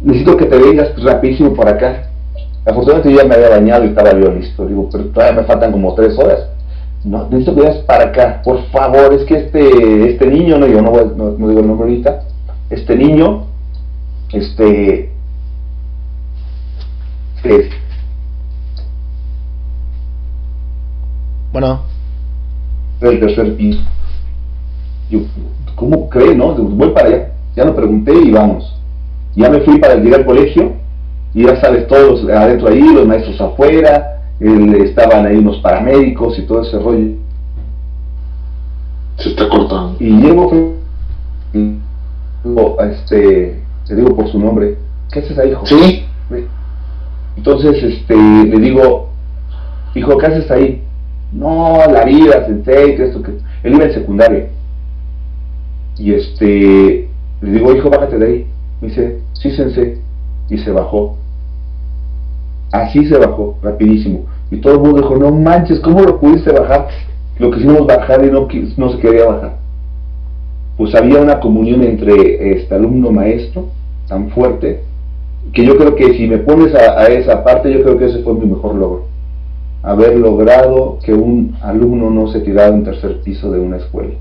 necesito que te vengas rapidísimo por acá. Afortunadamente yo ya me había bañado y estaba yo listo. Digo, pero todavía me faltan como tres horas. No, necesito que vayas para acá, por favor, es que este, este niño, no, yo no, voy- no, no digo el nombre ahorita, este niño, este, es, Bueno, del tercer piso. Yo, ¿cómo cree, no? Voy para allá. Ya lo pregunté y vamos. Ya me fui para llegar al colegio y ya sabes, todos adentro ahí, los maestros afuera, el- estaban ahí unos paramédicos y todo ese rollo. Se está cortando. Y llego, este, te digo por su nombre, ¿qué haces ahí, hijo? Sí, Entonces, este, le digo, hijo, ¿qué haces ahí? No, la vida, sensei, que esto, que... Él iba en secundaria. Y este, le digo, hijo, bájate de ahí. Me dice, sí, sensei. Y se bajó. Así se bajó, rapidísimo. Y todo el mundo dijo, no manches, ¿cómo lo pudiste bajar? Lo quisimos bajar y no, no se quería bajar. Pues había una comunión entre este alumno-maestro tan fuerte que yo creo que si me pones a, esa parte, yo creo que ese fue mi mejor logro. Haber logrado que un alumno no se tirara en tercer piso de una escuela.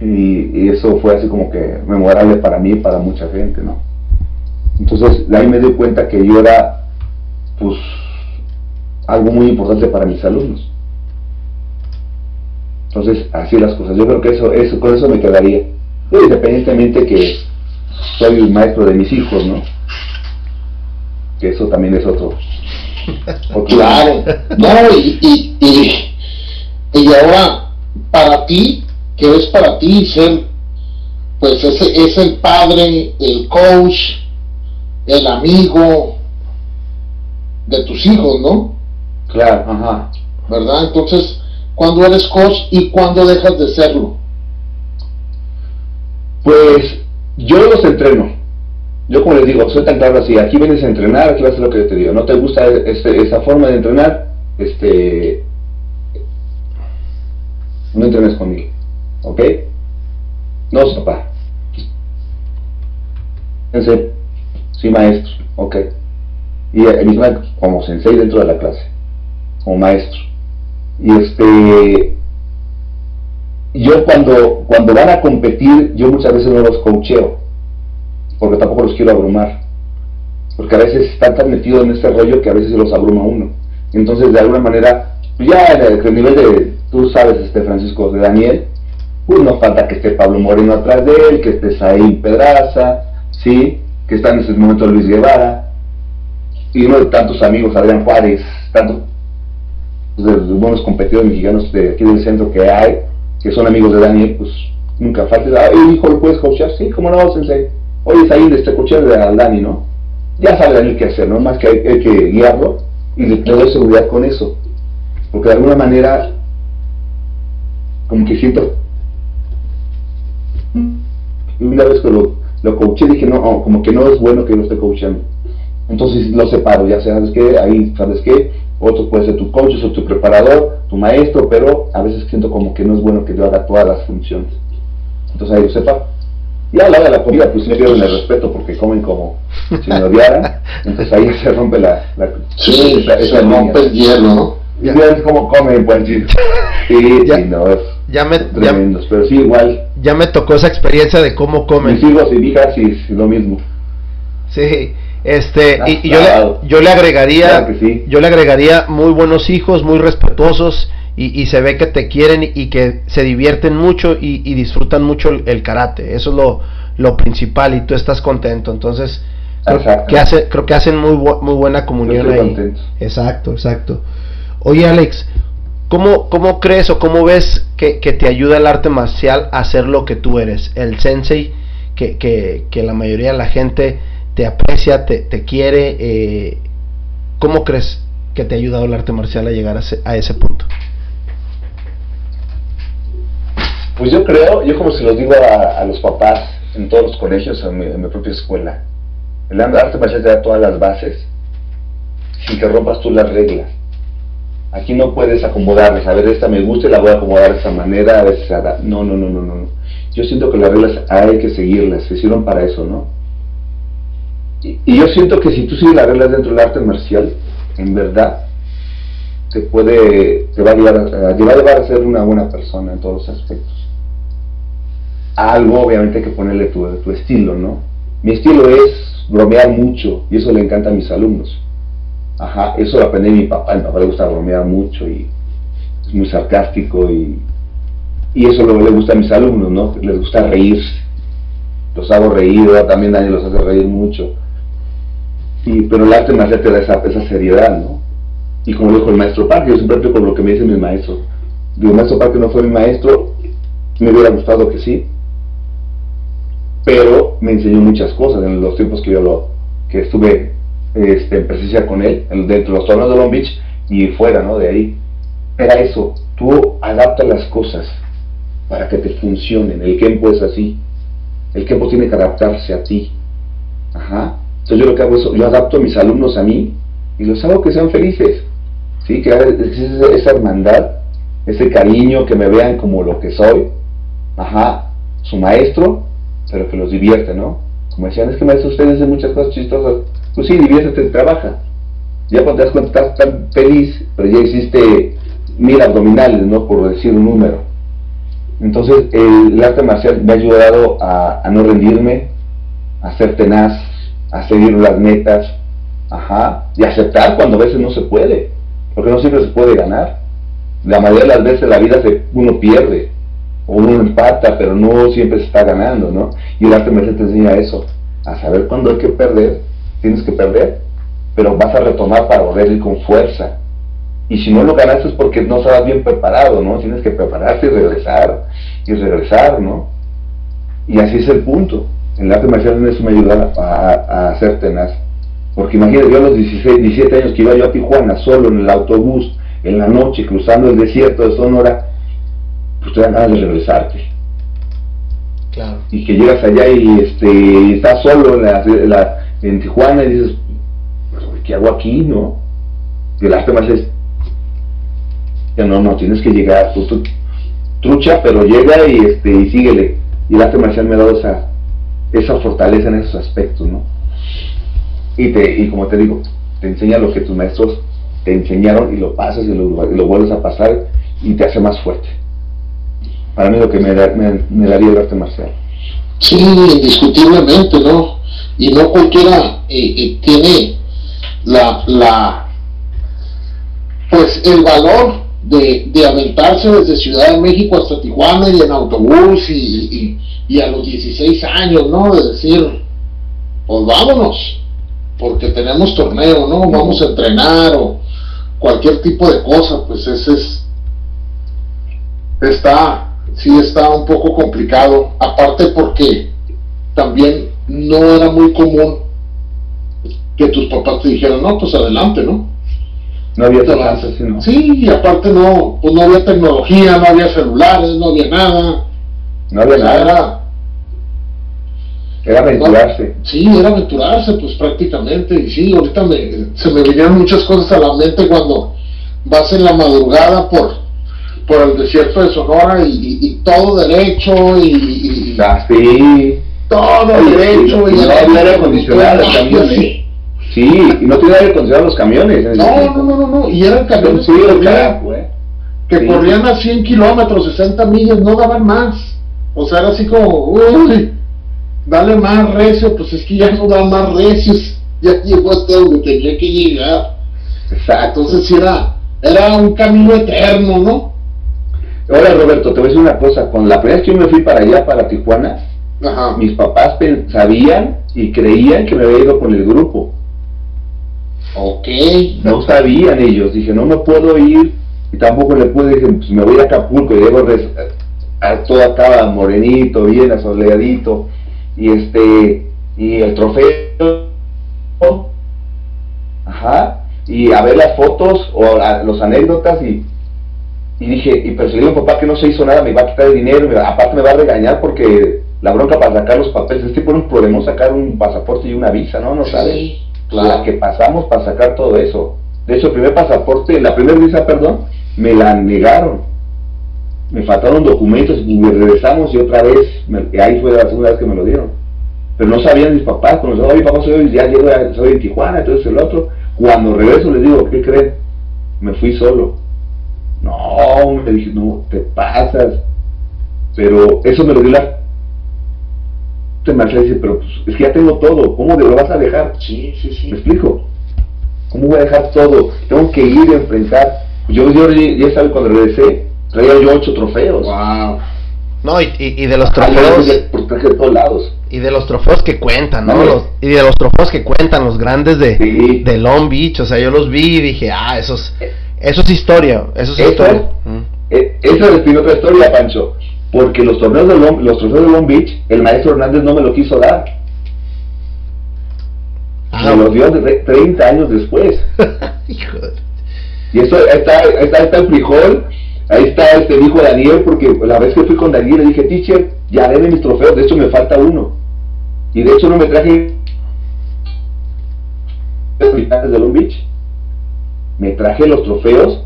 Y, y eso fue así como que memorable para mí y para mucha gente, ¿no? Entonces, de ahí me di cuenta que yo era, pues, algo muy importante para mis alumnos. Entonces, así las cosas. Yo creo que eso, eso con eso me quedaría. Independientemente que soy el maestro de mis hijos, ¿no? Que eso también es otro. otro- [laughs] claro. No, y, y, y, y ahora, para ti, que es para ti ser, pues ese es el padre, el coach, el amigo de tus hijos, ¿no? Claro, ajá. ¿Verdad? Entonces, cuando eres coach y cuando dejas de serlo? Pues yo los entreno. Yo como les digo, soy tan claro así, aquí vienes a entrenar, aquí vas a hacer lo que te digo. ¿No te gusta este- esa forma de entrenar? Este no entrenes conmigo. ¿Ok? No, papá. En serio. Sí, maestro. Ok. Y eh, mi como sensei dentro de la clase. Como maestro. Y este yo cuando, cuando van a competir, yo muchas veces no los coacheo, porque tampoco los quiero abrumar. porque a veces están tan metidos en este rollo que a veces se los abruma uno. Entonces, de alguna manera, pues ya en el, nivel de, tú sabes, este Francisco, de Daniel, pues no falta que esté Pablo Moreno atrás de él, que esté Saín Pedraza, ¿sí? que está en ese momento Luis Guevara, y uno de tantos amigos, Adrián Juárez, tantos de los buenos competidores mexicanos de aquí del centro que hay, que son amigos de Daniel, pues nunca falta, ay hijo, ¿lo puedes coachar? Sí, ¿cómo no, sensei? Oye, Saín, este coachar de Dani, ¿no? Ya sabe Daniel qué hacer, ¿no? Más que hay, que guiarlo y le doy seguridad con eso. Porque de alguna manera, como que siento una vez que lo, lo coaché dije, no, como que no es bueno que lo esté coachando. Entonces lo separo, ya sabes que ahí, ¿sabes qué? Otro puede ser tu coach, o tu preparador, tu maestro, pero a veces siento como que no es bueno que yo haga todas las funciones. Entonces ahí lo separo. Y a la hora de la comida, pues se pierden el respeto porque comen como [laughs] si me odiaran. Entonces ahí se rompe la. la sí, esa, se rompe el hielo, ¿no? Y ves cómo comen, pues sí. [laughs] Sí, ya, sí, no, es ya me, tremendos, ya, pero sí, igual. Ya me tocó esa experiencia de cómo comen. Mis hijos y hijas, sí, es lo mismo. Sí, este, y, y yo, le, yo le agregaría, Claro que sí. yo le agregaría muy buenos hijos, muy respetuosos, y, y se ve que te quieren y que se divierten mucho y, y disfrutan mucho el, el karate. Eso es lo, lo principal y tú estás contento. Entonces, creo que, hace, creo que hacen muy, bu- muy buena comunión ahí. contento. Exacto, exacto. Oye, Alex, ¿cómo, cómo crees o cómo ves que, que te ayuda el arte marcial a ser lo que tú eres? El sensei, que, que, que la mayoría de la gente te aprecia, te, te quiere. eh, ¿Cómo crees que te ha ayudado el arte marcial a llegar a ese, a ese punto? Pues yo creo, yo como se los digo a, los papás en todos los colegios, en mi, propia escuela, el arte marcial te da todas las bases sin que rompas tú las reglas. Aquí no puedes acomodarlas, a ver, esta me gusta y la voy a acomodar de esta manera, a veces no, no, no, no. no. Yo siento que las reglas hay que seguirlas, se hicieron para eso, ¿no? Y, yo siento que si tú sigues las reglas dentro del arte marcial, en verdad, te puede, te va a llevar a, te va a llevar a ser una buena persona en todos los aspectos. Algo obviamente hay que ponerle tu, tu estilo, ¿no? Mi estilo es bromear mucho y eso le encanta a mis alumnos. Ajá, eso lo aprendí de mi papá, mi papá le gusta bromear mucho y es muy sarcástico y, y eso lo, le gusta a mis alumnos, ¿no? Les gusta reírse. Los hago reír, también Daniel los hace reír mucho. Pero el arte marcial te da esa, esa seriedad, ¿no? Y como dijo el maestro Parque, yo siempre aplico lo que me dicen mis maestros. Digo, el maestro Parque no fue mi maestro, me hubiera gustado que sí, pero me enseñó muchas cosas en los tiempos que yo lo, que estuve este, en presencia con él, en- dentro de los torneos de Long Beach y fuera, ¿no? De ahí. Era eso, tú adaptas las cosas para que te funcionen. El Kempo es así. El Kempo tiene que adaptarse a ti. Ajá. Entonces yo lo que hago es, yo adapto a mis alumnos a mí y los hago que sean felices. ¿Sí? Que haya esa hermandad, ese cariño, que me vean como lo que soy. Ajá. Su maestro, pero que los divierte, ¿no? Como decían, es que maestro, ustedes hacen muchas cosas chistosas. Pues sí, diviértete, trabaja. Ya cuando te das cuenta, estás tan feliz, pero ya hiciste mil abdominales, ¿no? Por decir un número. Entonces, el, el arte marcial me ha ayudado a, a no rendirme, a ser tenaz, a seguir las metas, ajá, y aceptar cuando a veces no se puede, porque no siempre se puede ganar. La mayoría de las veces la vida se, uno pierde, o uno empata, pero no siempre se está ganando, ¿no? Y el arte marcial te enseña eso, a saber cuándo hay que perder, tienes que perder, pero vas a retomar para volver a ir con fuerza. Y si no lo ganaste es porque no estabas bien preparado, ¿no? Tienes que prepararte y regresar, y regresar, ¿no? Y así es el punto. El arte marcial en eso me ayuda a, a, ser tenaz. Porque imagínate, yo a los 16, 17 años que iba yo a Tijuana solo en el autobús, en la noche, cruzando el desierto de Sonora, pues te dan ganas de regresarte. Claro. Y que llegas allá y este, y estás solo en, la, en la- en Tijuana y dices, pues, ¿qué hago aquí, no? Y el arte marcial es, ya no, no, tienes que llegar, tú, tú- trucha, pero llega y, este, y síguele. Y el arte marcial me ha dado esa, esa fortaleza en esos aspectos, ¿no? Y, te, y como te digo, te enseña lo que tus maestros te enseñaron y lo pasas y lo, lo vuelves a pasar y te hace más fuerte. Para mí lo que me, da- me, me daría el arte marcial. Sí, indiscutiblemente, ¿no? y no cualquiera eh, eh, tiene la, la, pues el valor de, de, aventarse desde Ciudad de México hasta Tijuana y en autobús y, y, a los 16 años, ¿no? De decir, pues vámonos, porque tenemos torneo, ¿no? Vamos a entrenar o cualquier tipo de cosa, pues ese es, está, sí está un poco complicado, aparte porque también no era muy común que tus papás te dijeran, no, pues adelante, ¿no? No había ¿no? Sí, y aparte no, pues no había tecnología, no había celulares, no había nada. No había nada. Era, aventurarse. sí, era aventurarse, pues prácticamente. Y sí, ahorita me, se me vinieron muchas cosas a la mente cuando vas en la madrugada por, por el desierto de Sonora y, todo derecho y, y ah, sí todo derecho. Y, no había aire acondicionado los camiones. Sí, y no tenía aire acondicionado los camiones. No, no, no, no, y eran camiones sí, que, corrían, que corrían a 100 kilómetros, 60 millas, no daban más. O sea, era así como, uy, dale más recio, pues es que ya no da más recios, [laughs] ya llegó hasta donde tenía que llegar. Exacto. Entonces era, era un camino eterno, ¿no? Ahora, Roberto, te voy a decir una cosa, con la primera vez que yo me fui para allá, para Tijuana, mis papás sabían y creían que me había ido con el grupo. Ok. No sabían ellos. Dije, no me puedo ir. Y tampoco le pude, dije, pues me voy a Acapulco. Y llego a, todo acá morenito, bien asoleadito. Y este, y el trofeo. Ajá. Y a ver las fotos o los anécdotas y y dije, y pero si le digo a papá que no se hizo nada, me va a quitar el dinero, aparte me va a regañar porque la bronca para sacar los papeles, es que por un problema sacar un pasaporte y una visa, ¿no? No sabes. La que pasamos para sacar todo eso. De hecho, el primer pasaporte, la primera visa, perdón, me la negaron. Me faltaron documentos y me regresamos y otra vez, ahí fue la segunda vez que me lo dieron. Pero no sabían mis papás, cuando mi papá soy, ya llego, soy de Tijuana, entonces el otro. Cuando regreso les digo, ¿qué creen? Me fui solo. No, me dije, no, te pasas. Pero eso me lo dio la Marcelo dice, pero pues, es que ya tengo todo, ¿cómo lo vas a dejar? Sí, sí, sí. ¿Me explico? ¿Cómo voy a dejar todo? Tengo que ir a enfrentar. Yo, yo ya sabes, cuando regresé, traía yo ocho trofeos. Wow. No, y, y, de los trofeos. de todos lados. Y de los trofeos que cuentan, ¿no? Los, y de los trofeos que cuentan, los grandes de, de Long Beach. O sea, yo los vi y dije, ah, eso es, eso es historia. Eso es historia. Eh, eso es otra historia, Pancho porque los torneos de Long, los trofeos de Long Beach, el maestro Hernández no me lo quiso dar. Ah, me lo dio 30 años después. [laughs] y eso está, está, está el frijol, ahí está este dijo Daniel, porque la vez que fui con Daniel le dije, teacher, ya debe mis trofeos, de hecho me falta uno. Y de hecho no me traje de Long Beach. Me traje los trofeos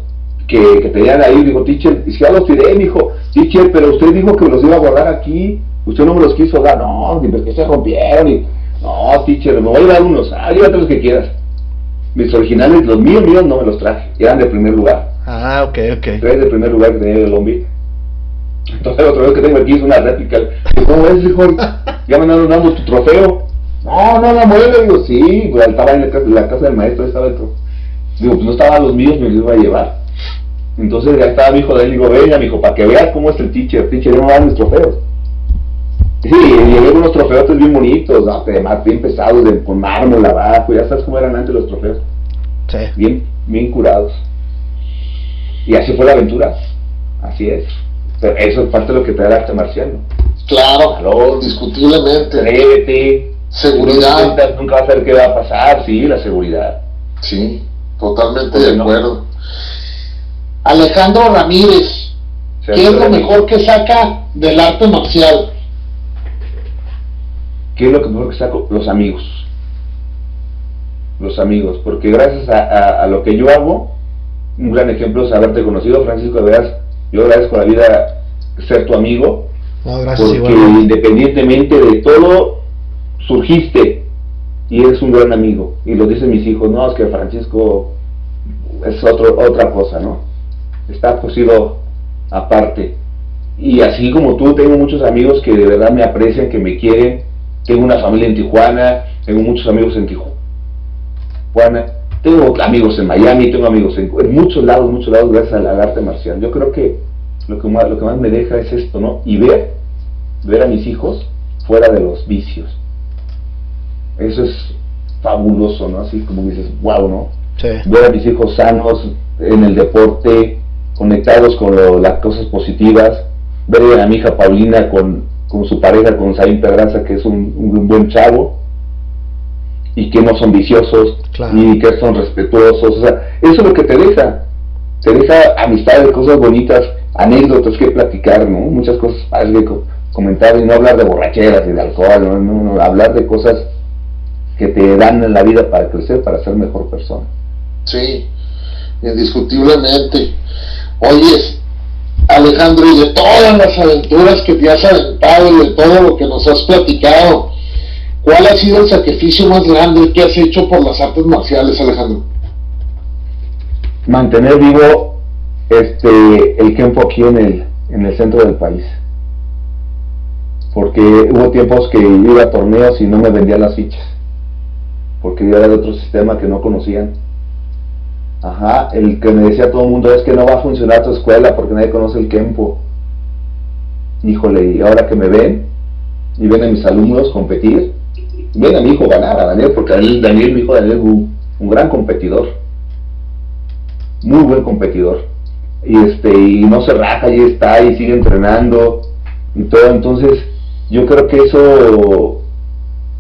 que, tenían ahí, digo, teacher, y si ya los tiré, me dijo, teacher, pero usted dijo que los iba a guardar aquí, usted no me los quiso dar, no, que se rompieron, y, no, teacher, me voy a dar unos, ah, llévate los que quieras. Mis originales, los míos, míos, no me los traje, eran de primer lugar. Ah, ok, ok. Tres de primer lugar que tenía el Lombi. Entonces, el otro que tengo aquí es una réplica. ¿Cómo es, hijo? [laughs] ¿Ya me andaron dando tu trofeo? No, no, no, mueve, digo, sí, pues, estaba en la casa, la casa del maestro, estaba dentro. Digo, pues no estaban los míos, me los iba a llevar. Entonces ya estaba mi hijo de él, digo, venga, mi hijo, para que veas cómo es el teacher, el teacher no va a dar mis trofeos. Sí, llevé unos trofeos bien bonitos, además bien pesados, de, con mármol abajo, ya sabes cómo eran antes los trofeos. Sí. Bien, bien curados. Y así fue la aventura, así es. Pero eso es parte de lo que te da el arte marcial, Claro, claro, indiscutiblemente. Atrévete. Seguridad. Nunca vas a saber qué va a pasar, sí, la seguridad. Sí, totalmente de acuerdo. Alejandro Ramírez, ¿qué es lo mejor que saca del arte marcial? ¿Qué es lo que mejor que saco? Los amigos. Los amigos, porque gracias a, lo que yo hago, un gran ejemplo es haberte conocido, Francisco, de veras, yo agradezco la vida ser tu amigo, porque independientemente de todo, surgiste y eres un gran amigo. Y lo dicen mis hijos, no, es que Francisco es otro, otra cosa, ¿no? está cosido aparte. Y así como tú, tengo muchos amigos que de verdad me aprecian, que me quieren. Tengo una familia en Tijuana, tengo muchos amigos en Tijuana, tengo amigos en Miami, tengo amigos en, muchos lados, muchos lados gracias al, arte marcial. Yo creo que lo que, más, lo que más me deja es esto, ¿no? Y ver, ver a mis hijos fuera de los vicios. Eso es fabuloso, ¿no? Así como dices, wow, ¿no? Ver a mis hijos sanos en el deporte, conectados con las cosas positivas, ver a mi hija Paulina con, con su pareja, con Saín Pedraza, que es un, un, buen chavo, y que no son viciosos, ni que son respetuosos, o sea, eso es lo que te deja, te deja amistades, cosas bonitas, anécdotas que platicar, ¿no? Muchas cosas padres que comentar y no hablar de borracheras y de alcohol, ¿no? No, hablar de cosas que te dan en la vida para crecer, para ser mejor persona. Sí, indiscutiblemente. Oye, Alejandro, y de todas las aventuras que te has aventado y de todo lo que nos has platicado, ¿cuál ha sido el sacrificio más grande que has hecho por las artes marciales, Alejandro? Mantener vivo este el tiempo aquí en el, en el centro del país. Porque hubo tiempos que iba a torneos y no me vendían las fichas. Porque yo era de otro sistema que no conocían Ajá, el que me decía todo el mundo es que no va a funcionar tu escuela porque nadie conoce el Kempo. Híjole, y ahora que me ven y ven a mis alumnos competir, ven a mi hijo ganar, a Daniel, porque Daniel, mi hijo Daniel es un, gran competidor, muy buen competidor. Y este, y no se raja, y está, y sigue entrenando y todo. Entonces, yo creo que eso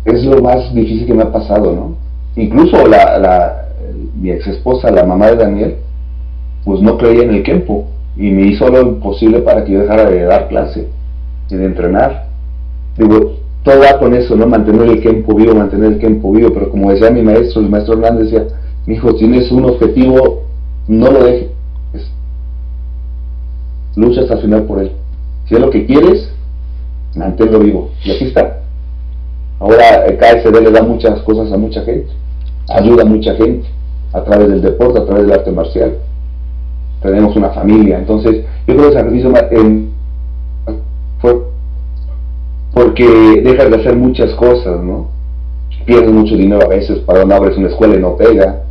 es lo más difícil que me ha pasado, ¿no? Incluso la mi ex esposa, la mamá de Daniel, pues no creía en el Kempo y me hizo lo imposible para que yo dejara de dar clase y de entrenar. Digo, todo va con eso, ¿no? Mantener el Kempo vivo, mantener el Kempo vivo, pero como decía mi maestro, el maestro Hernández decía, mi hijo, tienes un objetivo, no lo dejes. Lucha hasta el final por él. Si es lo que quieres, manténlo vivo. Y aquí está. Ahora el KSD le da muchas cosas a mucha gente, ayuda a mucha gente a través del deporte, a través del arte marcial. Tenemos una familia, entonces yo creo que el sacrificio fue porque dejas de hacer muchas cosas, ¿no? Pierdes mucho dinero a veces para no abres una escuela y no pega.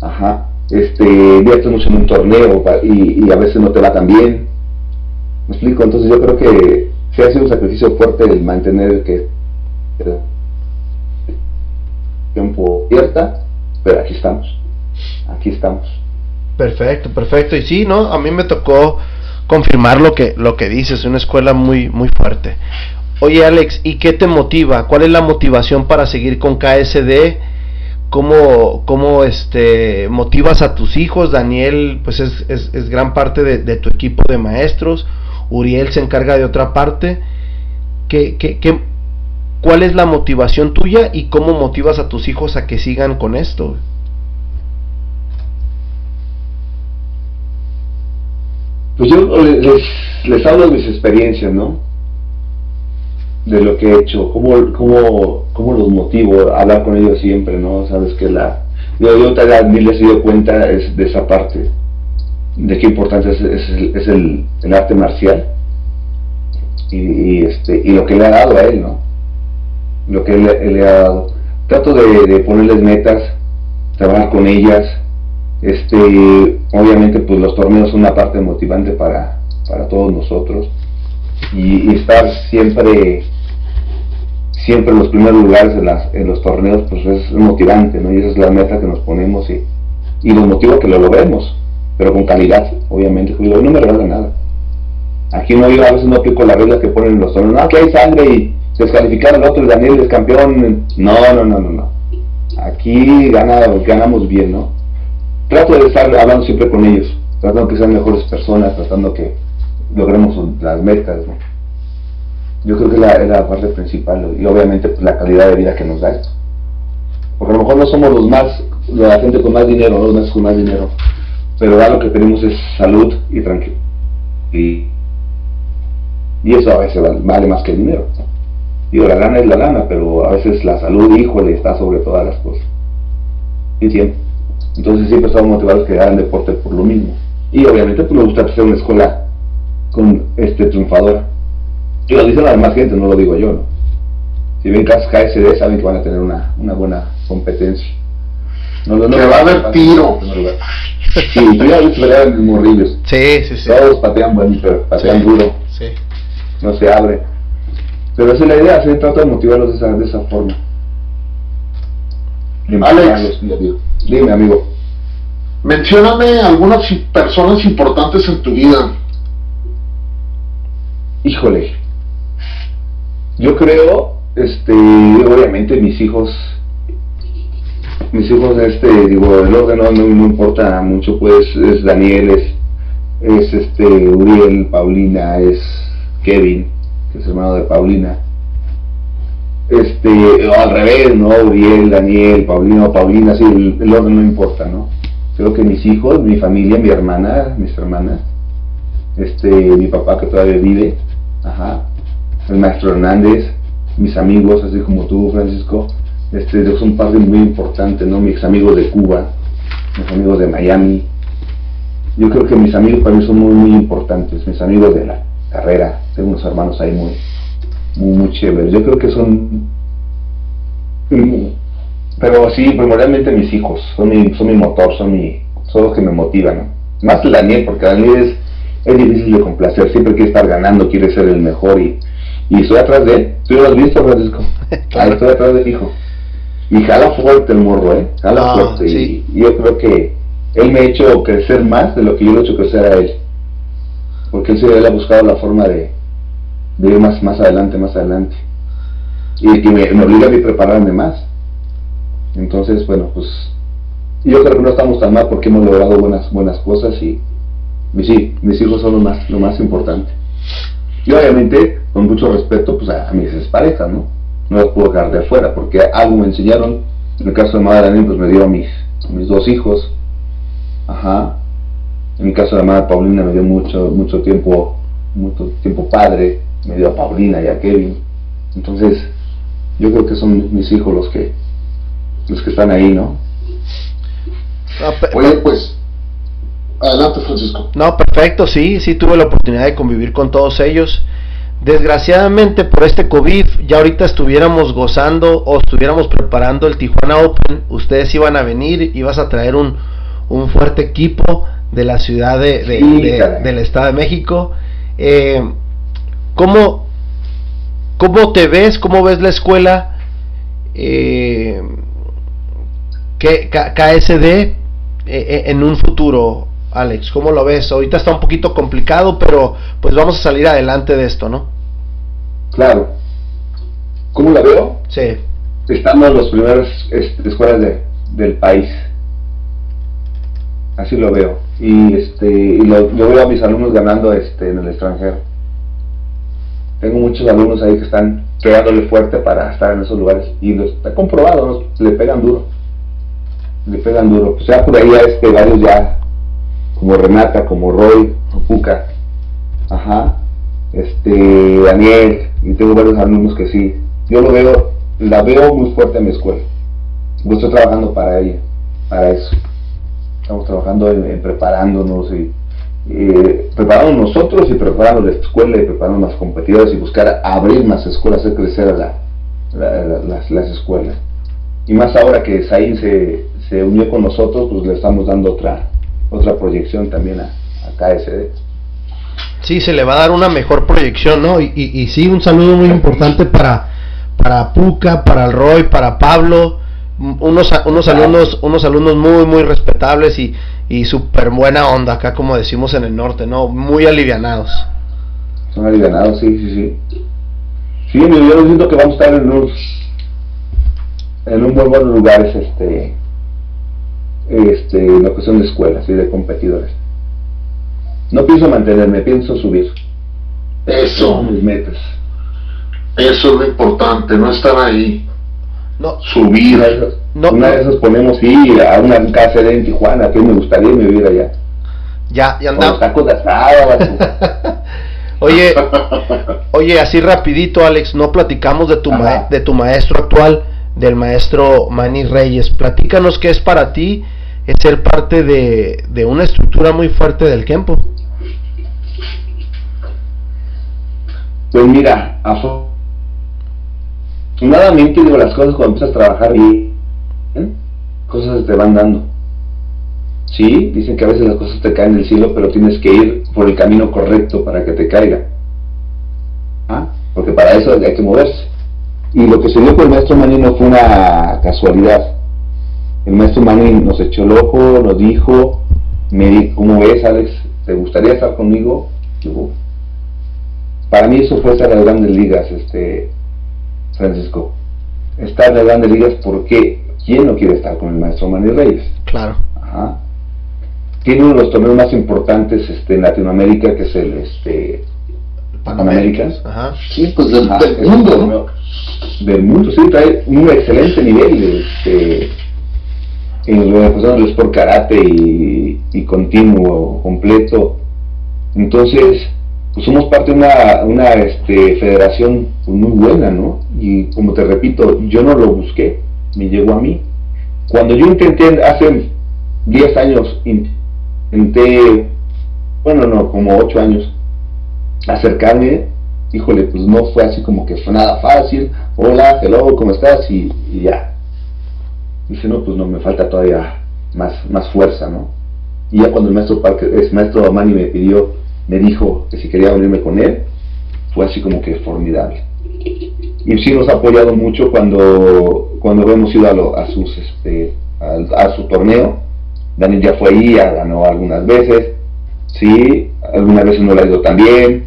Ajá. Este, inviertes mucho en un torneo y, a veces no te va tan bien. ¿Me explico? Entonces yo creo que se ha sido un sacrificio fuerte el mantener que el tiempo abierta pero aquí estamos, aquí estamos. Perfecto, perfecto. Y sí, ¿no? A mí me tocó confirmar lo que, lo que dices, una escuela muy, muy fuerte. Oye Alex, ¿y qué te motiva? ¿Cuál es la motivación para seguir con KSD? ¿Cómo, cómo este, motivas a tus hijos? Daniel, pues es, es, gran parte de, tu equipo de maestros. Uriel se encarga de otra parte. ¿Qué, qué, qué, ¿Cuál es la motivación tuya y cómo motivas a tus hijos a que sigan con esto? Pues yo les, hablo de mis experiencias, ¿no? De lo que he hecho, cómo, cómo, cómo los motivo a hablar con ellos siempre, ¿no? Sabes que la... Yo, yo les he dado cuenta es de esa parte, de qué importancia es, es, el, el, arte marcial y, este, y lo que le ha dado a él, ¿no? Lo que él, le ha dado. Trato de, ponerles metas, trabajar con ellas. Este, obviamente, pues los torneos son una parte motivante para, para todos nosotros. Y, estar siempre siempre en los primeros lugares en, las, en los torneos pues es motivante, ¿no? Y esa es la meta que nos ponemos y, y nos motiva que lo logremos, pero con calidad, obviamente. Yo no me regalo nada. Aquí no, yo a veces no aplico la regla que ponen en los torneos, no, aquí hay sangre y descalificar al otro, Daniel es campeón. No, no, no, no, no. Aquí gana, ganamos bien, ¿no? Trato de estar hablando siempre con ellos, tratando que sean mejores personas, tratando que logremos las metas, ¿no? Yo creo que es la parte principal y obviamente pues, la calidad de vida que nos da esto. Porque a lo mejor no somos los más, la gente con más dinero, no los más con más dinero, pero lo que tenemos es salud y tranquilidad. Y, y eso a veces vale más que el dinero. Digo, la lana es la lana, pero a veces la salud, híjole, está sobre todas las cosas. Y siempre. Entonces siempre estamos motivados que hagan deporte por lo mismo. Y obviamente pues me gusta ser una escuela con este triunfador. Y lo dicen las demás gente, no lo digo yo, ¿no? si ven KSD saben que van a tener una, una buena competencia. No, no, que va a haber tiro. Sí, tú ya viste pelear en morrillos. Sí, sí, sí. Todos patean bonito, patean duro. Sí. No se abre. Pero esa es la idea, se trata de motivarlos de esa, de esa forma. Alex, dime amigo. Mencióname algunas personas importantes en tu vida. Híjole. Yo creo, este, obviamente mis hijos, mis hijos, este, digo, el orden no, no, importa mucho, pues es Daniel, es, es este, Uriel, Paulina, es Kevin, que es hermano de Paulina. Este, o al revés, ¿no? Uriel, Daniel, Paulina, Paulina, sí, el, orden no importa, ¿no? Creo que mis hijos, mi familia, mi hermana, mis hermanas, este, mi papá que todavía vive, ajá, el maestro Hernández, mis amigos, así como tú, Francisco, este, son parte muy importante, ¿no? Mis amigos de Cuba, mis amigos de Miami. Yo creo que mis amigos para mí son muy, muy importantes, mis amigos de la carrera, tengo unos hermanos ahí muy, muy, muy chéveres. Yo creo que son, pero sí, primordialmente mis hijos, son mi, son mi motor, son, mi, son los que me motivan, Más Daniel, porque Daniel es, es difícil de complacer, siempre quiere estar ganando, quiere ser el mejor y y estoy atrás de él. ¿Tú lo has visto, Francisco? [laughs] Ahí estoy atrás de mi hijo. Y jala fuerte el morro, ¿eh? Jala fuerte. Y yo creo que él me ha hecho crecer más de lo que yo le he hecho crecer a él. Porque él, se, él ha buscado la forma de, de ir más, más adelante, más adelante. Y, que me, obliga a mí prepararme más. Entonces, bueno, pues yo creo que no estamos tan mal porque hemos logrado buenas, buenas cosas y, mis hijos son lo más, lo más importante. Y obviamente, con mucho respeto, pues a, mis parejas, ¿no? No las puedo dejar de afuera, porque algo me enseñaron. En el caso de Madre pues me dio a mis, mis dos hijos. Ajá. En el caso de Madre Paulina me dio mucho, mucho tiempo, mucho tiempo padre, me dio a Paulina y a Kevin. Entonces, yo creo que son mis hijos los que, los que están ahí, ¿no? Oye, pues, Adelante, Francisco. No, perfecto, sí, sí tuve la oportunidad de convivir con todos ellos. Desgraciadamente por este COVID, ya ahorita estuviéramos gozando o estuviéramos preparando el Tijuana Open, ustedes iban a venir, ibas a traer un, un fuerte equipo de la ciudad de, del Estado de México. Eh, ¿cómo, ¿Cómo te ves? ¿Cómo ves la escuela? Eh, KSD eh, eh, en un futuro Alex, ¿cómo lo ves? Ahorita está un poquito complicado, pero pues vamos a salir adelante de esto, ¿no? Claro. ¿Cómo la veo? Sí. Estamos en las primeras este, escuelas de, del país. Así lo veo. Y este y lo, yo veo a mis alumnos ganando este en el extranjero. Tengo muchos alumnos ahí que están pegándole fuerte para estar en esos lugares y lo está comprobado, le pegan duro. Le pegan duro. O sea, por ahí este, varios ya como Renata, como Roy, Puca, ajá, este, Daniel, y tengo varios alumnos que sí. Yo lo veo, la veo muy fuerte en mi escuela. Yo estoy trabajando para ella, para eso. Estamos trabajando en, preparándonos y preparando nosotros y preparando la escuela y preparando más competidores y buscar abrir más escuelas, hacer crecer la, las, las, escuelas. Y más ahora que Zain se, se unió con nosotros, pues le estamos dando otra, otra proyección también a, KSD. Sí, se le va a dar una mejor proyección, ¿no? Y, y, sí, un saludo muy importante para, para Puca, para Roy, para Pablo, unos, unos alumnos, unos alumnos muy, muy respetables y, y súper buena onda acá, como decimos en el norte, ¿no? Muy alivianados. Son alivianados, sí, sí, sí. Sí, yo siento que vamos a estar en un, en un buen, buen lugares, este, este, la cuestión de escuelas y de competidores. No pienso mantenerme, pienso subir. Eso. mis metas. Eso es lo importante, no estar ahí. No. Subir. Una de esas, ponemos sí, a una casa en Tijuana, que me gustaría vivir allá. Ya, ya andamos. tacos de [laughs] oye, [laughs] oye, así rapidito, Alex, no platicamos de tu, de tu maestro actual, del maestro Manny Reyes. Platícanos qué es para ti es ser parte de, de una estructura muy fuerte del Kempo. Pues mira, nuevamente digo, las cosas cuando empiezas a trabajar bien, cosas te van dando. Sí, dicen que a veces las cosas te caen del cielo, pero tienes que ir por el camino correcto para que te caiga. ¿Ah? Porque para eso hay que moverse. Y lo que se dio con el maestro Manny no fue una casualidad. El maestro Manny nos echó el ojo, nos dijo, me dijo, ¿cómo ves Alex? ¿Te gustaría estar conmigo? para mí eso fue estar las grandes ligas, este Francisco. Estar en las grandes ligas porque ¿quién no quiere estar con el maestro Manny Reyes? Claro. Ajá. Tiene uno de los torneos más importantes este, en Latinoamérica, que es el este, Panaméricas. Ajá. Sí, pues del, mundo. Del mundo, sí, trae un excelente nivel este, en lo de por karate y, y, continuo, completo. Entonces, pues somos parte de una, una este, federación pues, muy buena, ¿no? Y como te repito, yo no lo busqué, me llegó a mí. Cuando yo intenté hace 10 años, intenté, bueno, no, como 8 años, acercarme, híjole, pues no fue así como que fue nada fácil, hola, hello, ¿cómo estás? Y, ya. Dice, no, pues no, me falta todavía más, más fuerza, ¿no? Y ya cuando el maestro Parque, el maestro Amani me pidió, me dijo que si quería unirme con él, fue así como que formidable. Y sí nos ha apoyado mucho cuando, cuando hemos ido a, a sus, este, a, a, su torneo. Daniel ya fue ahí, ya ganó algunas veces, sí, algunas veces no le ha ido tan bien,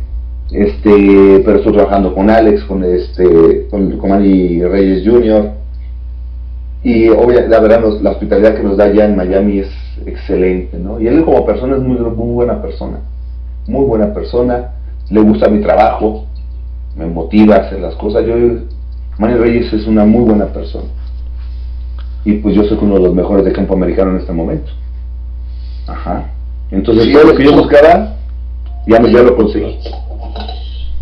este, pero estoy trabajando con Alex, con este, con, con Reyes Jr. Y obviamente, la verdad, la hospitalidad que nos da allá en Miami es excelente, ¿no? Y él como persona es muy, muy buena persona, muy buena persona, le gusta mi trabajo, me motiva a hacer las cosas. Yo, Manny Reyes es una muy buena persona. Y pues yo soy uno de los mejores de campo americano en este momento. Ajá. Entonces todo lo que yo buscaba, ya, me, ya lo conseguí.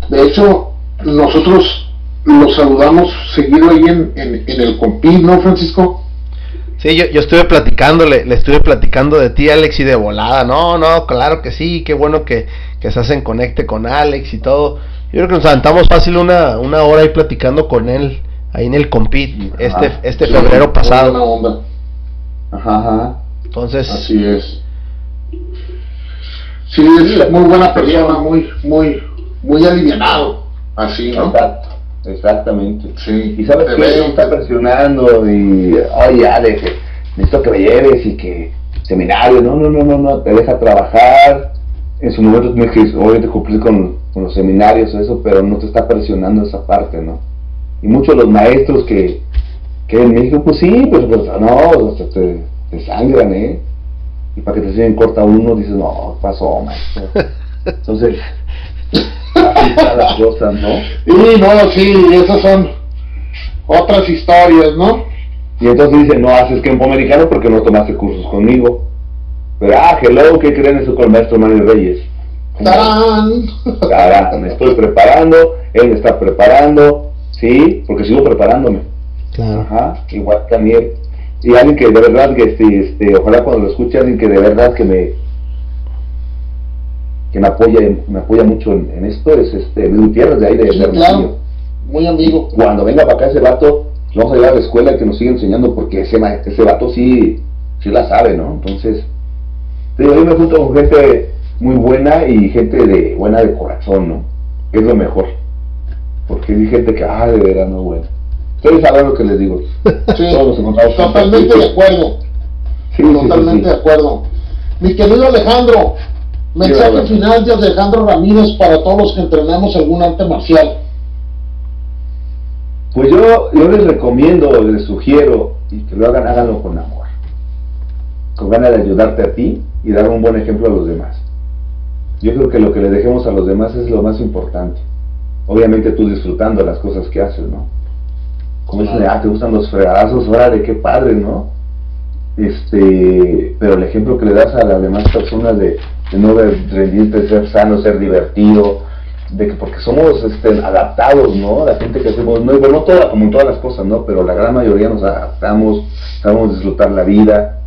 De hecho, nosotros lo saludamos seguido ahí en, en, el Compí, ¿no, Francisco? Sí, yo, yo estuve platicando, le, estuve platicando de ti, Alex, y de volada. No, no, claro que sí, qué bueno que, que se hacen conecte con Alex y todo. Yo creo que nos aventamos fácil una, una hora ahí platicando con él, ahí en el Compit, este, este febrero pasado. Ajá, ajá. Entonces. Así es. Sí, es muy buena persona, muy, muy, muy alivianado, así, ¿no? Exacto, exactamente. Sí. Y sabes que me está presionando y, oye, Alex, necesito que me lleves y que seminario, no, no, no, no, no, te deja trabajar. En su momento tienes que, obviamente, cumplir con, con los seminarios o eso, pero no te está presionando esa parte, ¿no? Y muchos de los maestros que, que en México, pues sí, pues, pues no, te, te sangran, ¿eh? Y para que te siguen corta uno, dices, no, pasó, maestro. [laughs] Entonces, las cosas, ¿no? Y no, sí, esas son otras historias, ¿no? Y entonces dice, no haces campo americano porque no tomaste cursos conmigo. Pero, ah, hello, ¿qué creen eso con el maestro Manuel Reyes? ¡Tarán! me estoy preparando, él me está preparando, ¿sí? Porque sigo preparándome. Claro. Ajá, igual también. Y alguien que de verdad, que este, este, ojalá cuando lo escuche, alguien que de verdad que me, que me apoya, me apoya mucho en, esto es este Luis Gutiérrez de ahí de, sí, claro. muy amigo. Cuando venga para acá ese vato, vamos a llevar a la escuela y que nos siga enseñando porque ese, ese vato sí, sí la sabe, ¿no? Entonces, yo me junto con gente muy buena y gente de buena de corazón, ¿no? Es lo mejor. Porque hay gente que, ah, de veras no buena. Ustedes saben lo que les digo. [laughs] Sí, totalmente de acuerdo. Sí, totalmente de acuerdo. Mi querido Alejandro, Mensaje final de Alejandro Ramírez para todos los que entrenamos algún arte marcial. Pues yo, yo les recomiendo, les sugiero y que lo hagan, háganlo con amor, con ganas de ayudarte a ti y dar un buen ejemplo a los demás. Yo creo que lo que le dejemos a los demás es lo más importante. Obviamente tú disfrutando las cosas que haces, ¿no? Como dicen, ah, te gustan los fregadazos, órale, qué padre, ¿no? Este, pero el ejemplo que le das a las demás personas de, de no rendirte, ser sano, ser divertido, de que porque somos este, adaptados, ¿no? La gente que hacemos, no, no toda, como en todas las cosas, ¿no? Pero la gran mayoría nos adaptamos, sabemos disfrutar la vida.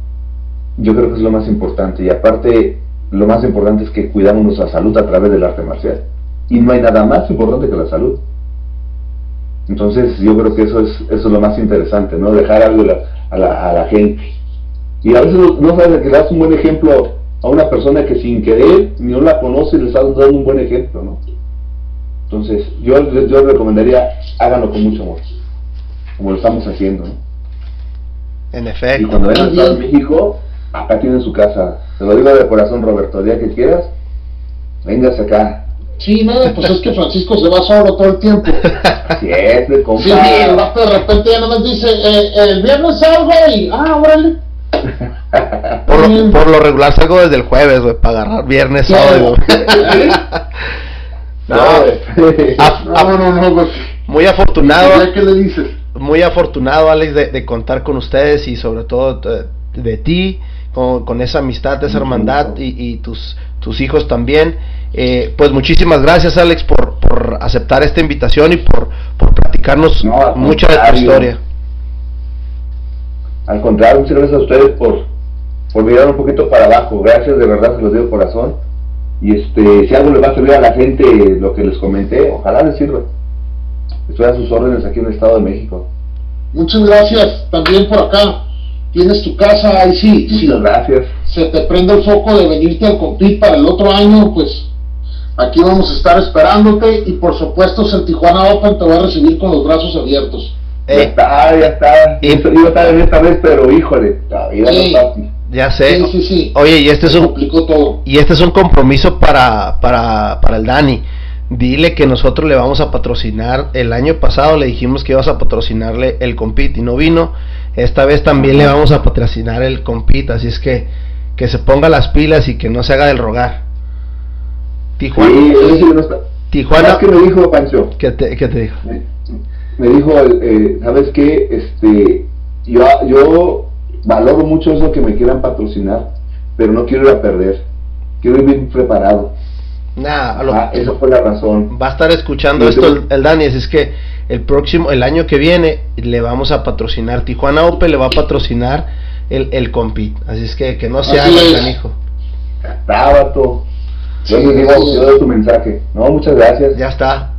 Yo creo que es lo más importante. Y aparte, lo más importante es que cuidamos nuestra salud a través del arte marcial. Y no hay nada más importante que la salud. Entonces yo creo que eso es, eso es lo más interesante, ¿no? Dejar algo a la, a la, gente. Y a veces no, sabes que le das un buen ejemplo a una persona que sin querer ni no la conoce le estás dando un buen ejemplo, ¿no? Entonces yo, yo recomendaría háganlo con mucho amor, como lo estamos haciendo, ¿no? En efecto. Y cuando vengan a México, acá tienen su casa. Te lo digo de corazón, Roberto, el día que quieras, vengas acá. Sí, no, pues es que Francisco se va solo todo el tiempo. Sí, es de compa. Sí, de repente ya nomás dice, eh, el viernes salgo y, ah, órale. [laughs] por, lo, por lo regular salgo desde el jueves, güey, para agarrar viernes, sábado. [laughs] no, no, no, no, no, Muy afortunado. ¿Qué le dices? Muy afortunado, Alex, de, de contar con ustedes y sobre todo de, de ti, con, con, esa amistad, esa hermandad y, y tus, tus hijos también. Eh, pues muchísimas gracias Alex por, por, aceptar esta invitación y por, por platicarnos mucha de tu historia. Al contrario, muchas gracias a ustedes por, por mirar un poquito para abajo. Gracias, de verdad se los digo corazón. Y este, si algo le va a servir a la gente lo que les comenté, ojalá les sirva. Estoy a sus órdenes aquí en el Estado de México. Muchas gracias también por acá. Tienes tu casa ahí sí. Muchas gracias. Se te prende el foco de venirte al compit para el otro año, pues Aquí vamos a estar esperándote y por supuesto en Tijuana Open te va a recibir con los brazos abiertos. ya está, ya está. Y, Yo iba a esta vez, pero híjole, Ya sé. Sí, sí, sí. Oye, y este es un todo. y este es un compromiso para, para, para el Dani. Dile que nosotros le vamos a patrocinar. El año pasado le dijimos que ibas a patrocinarle el compit y no vino. Esta vez también le vamos a patrocinar el compit, así es que que se ponga las pilas y que no se haga del rogar. Tijuana. Sí, Tijuana. ¿Qué me dijo Pancho? ¿Qué te, qué te dijo? Me, dijo, eh, ¿sabes qué? Este, yo, yo valoro mucho eso que me quieran patrocinar, pero no quiero ir a perder. Quiero ir bien preparado. Nah, ah, esa fue la razón. Va a estar escuchando esto el, el, Dani, es que el próximo, el año que viene, le vamos a patrocinar. Tijuana Open le va a patrocinar el, el compit. Así es que que no se haga tan hijo. Tábato. Yo le digo, yo doy tu mensaje. No, muchas gracias. Ya está.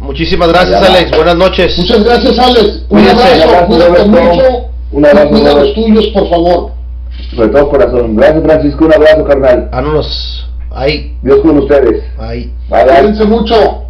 Muchísimas gracias, Alex. Buenas noches. Muchas gracias, Alex. Un abrazo, cuídate mucho. Un abrazo. Cuida los tuyos, por favor. Sobre todo corazón. Gracias, Francisco. Un abrazo, carnal. Vámonos. Ahí. Dios con ustedes. Ahí. Cuídense mucho.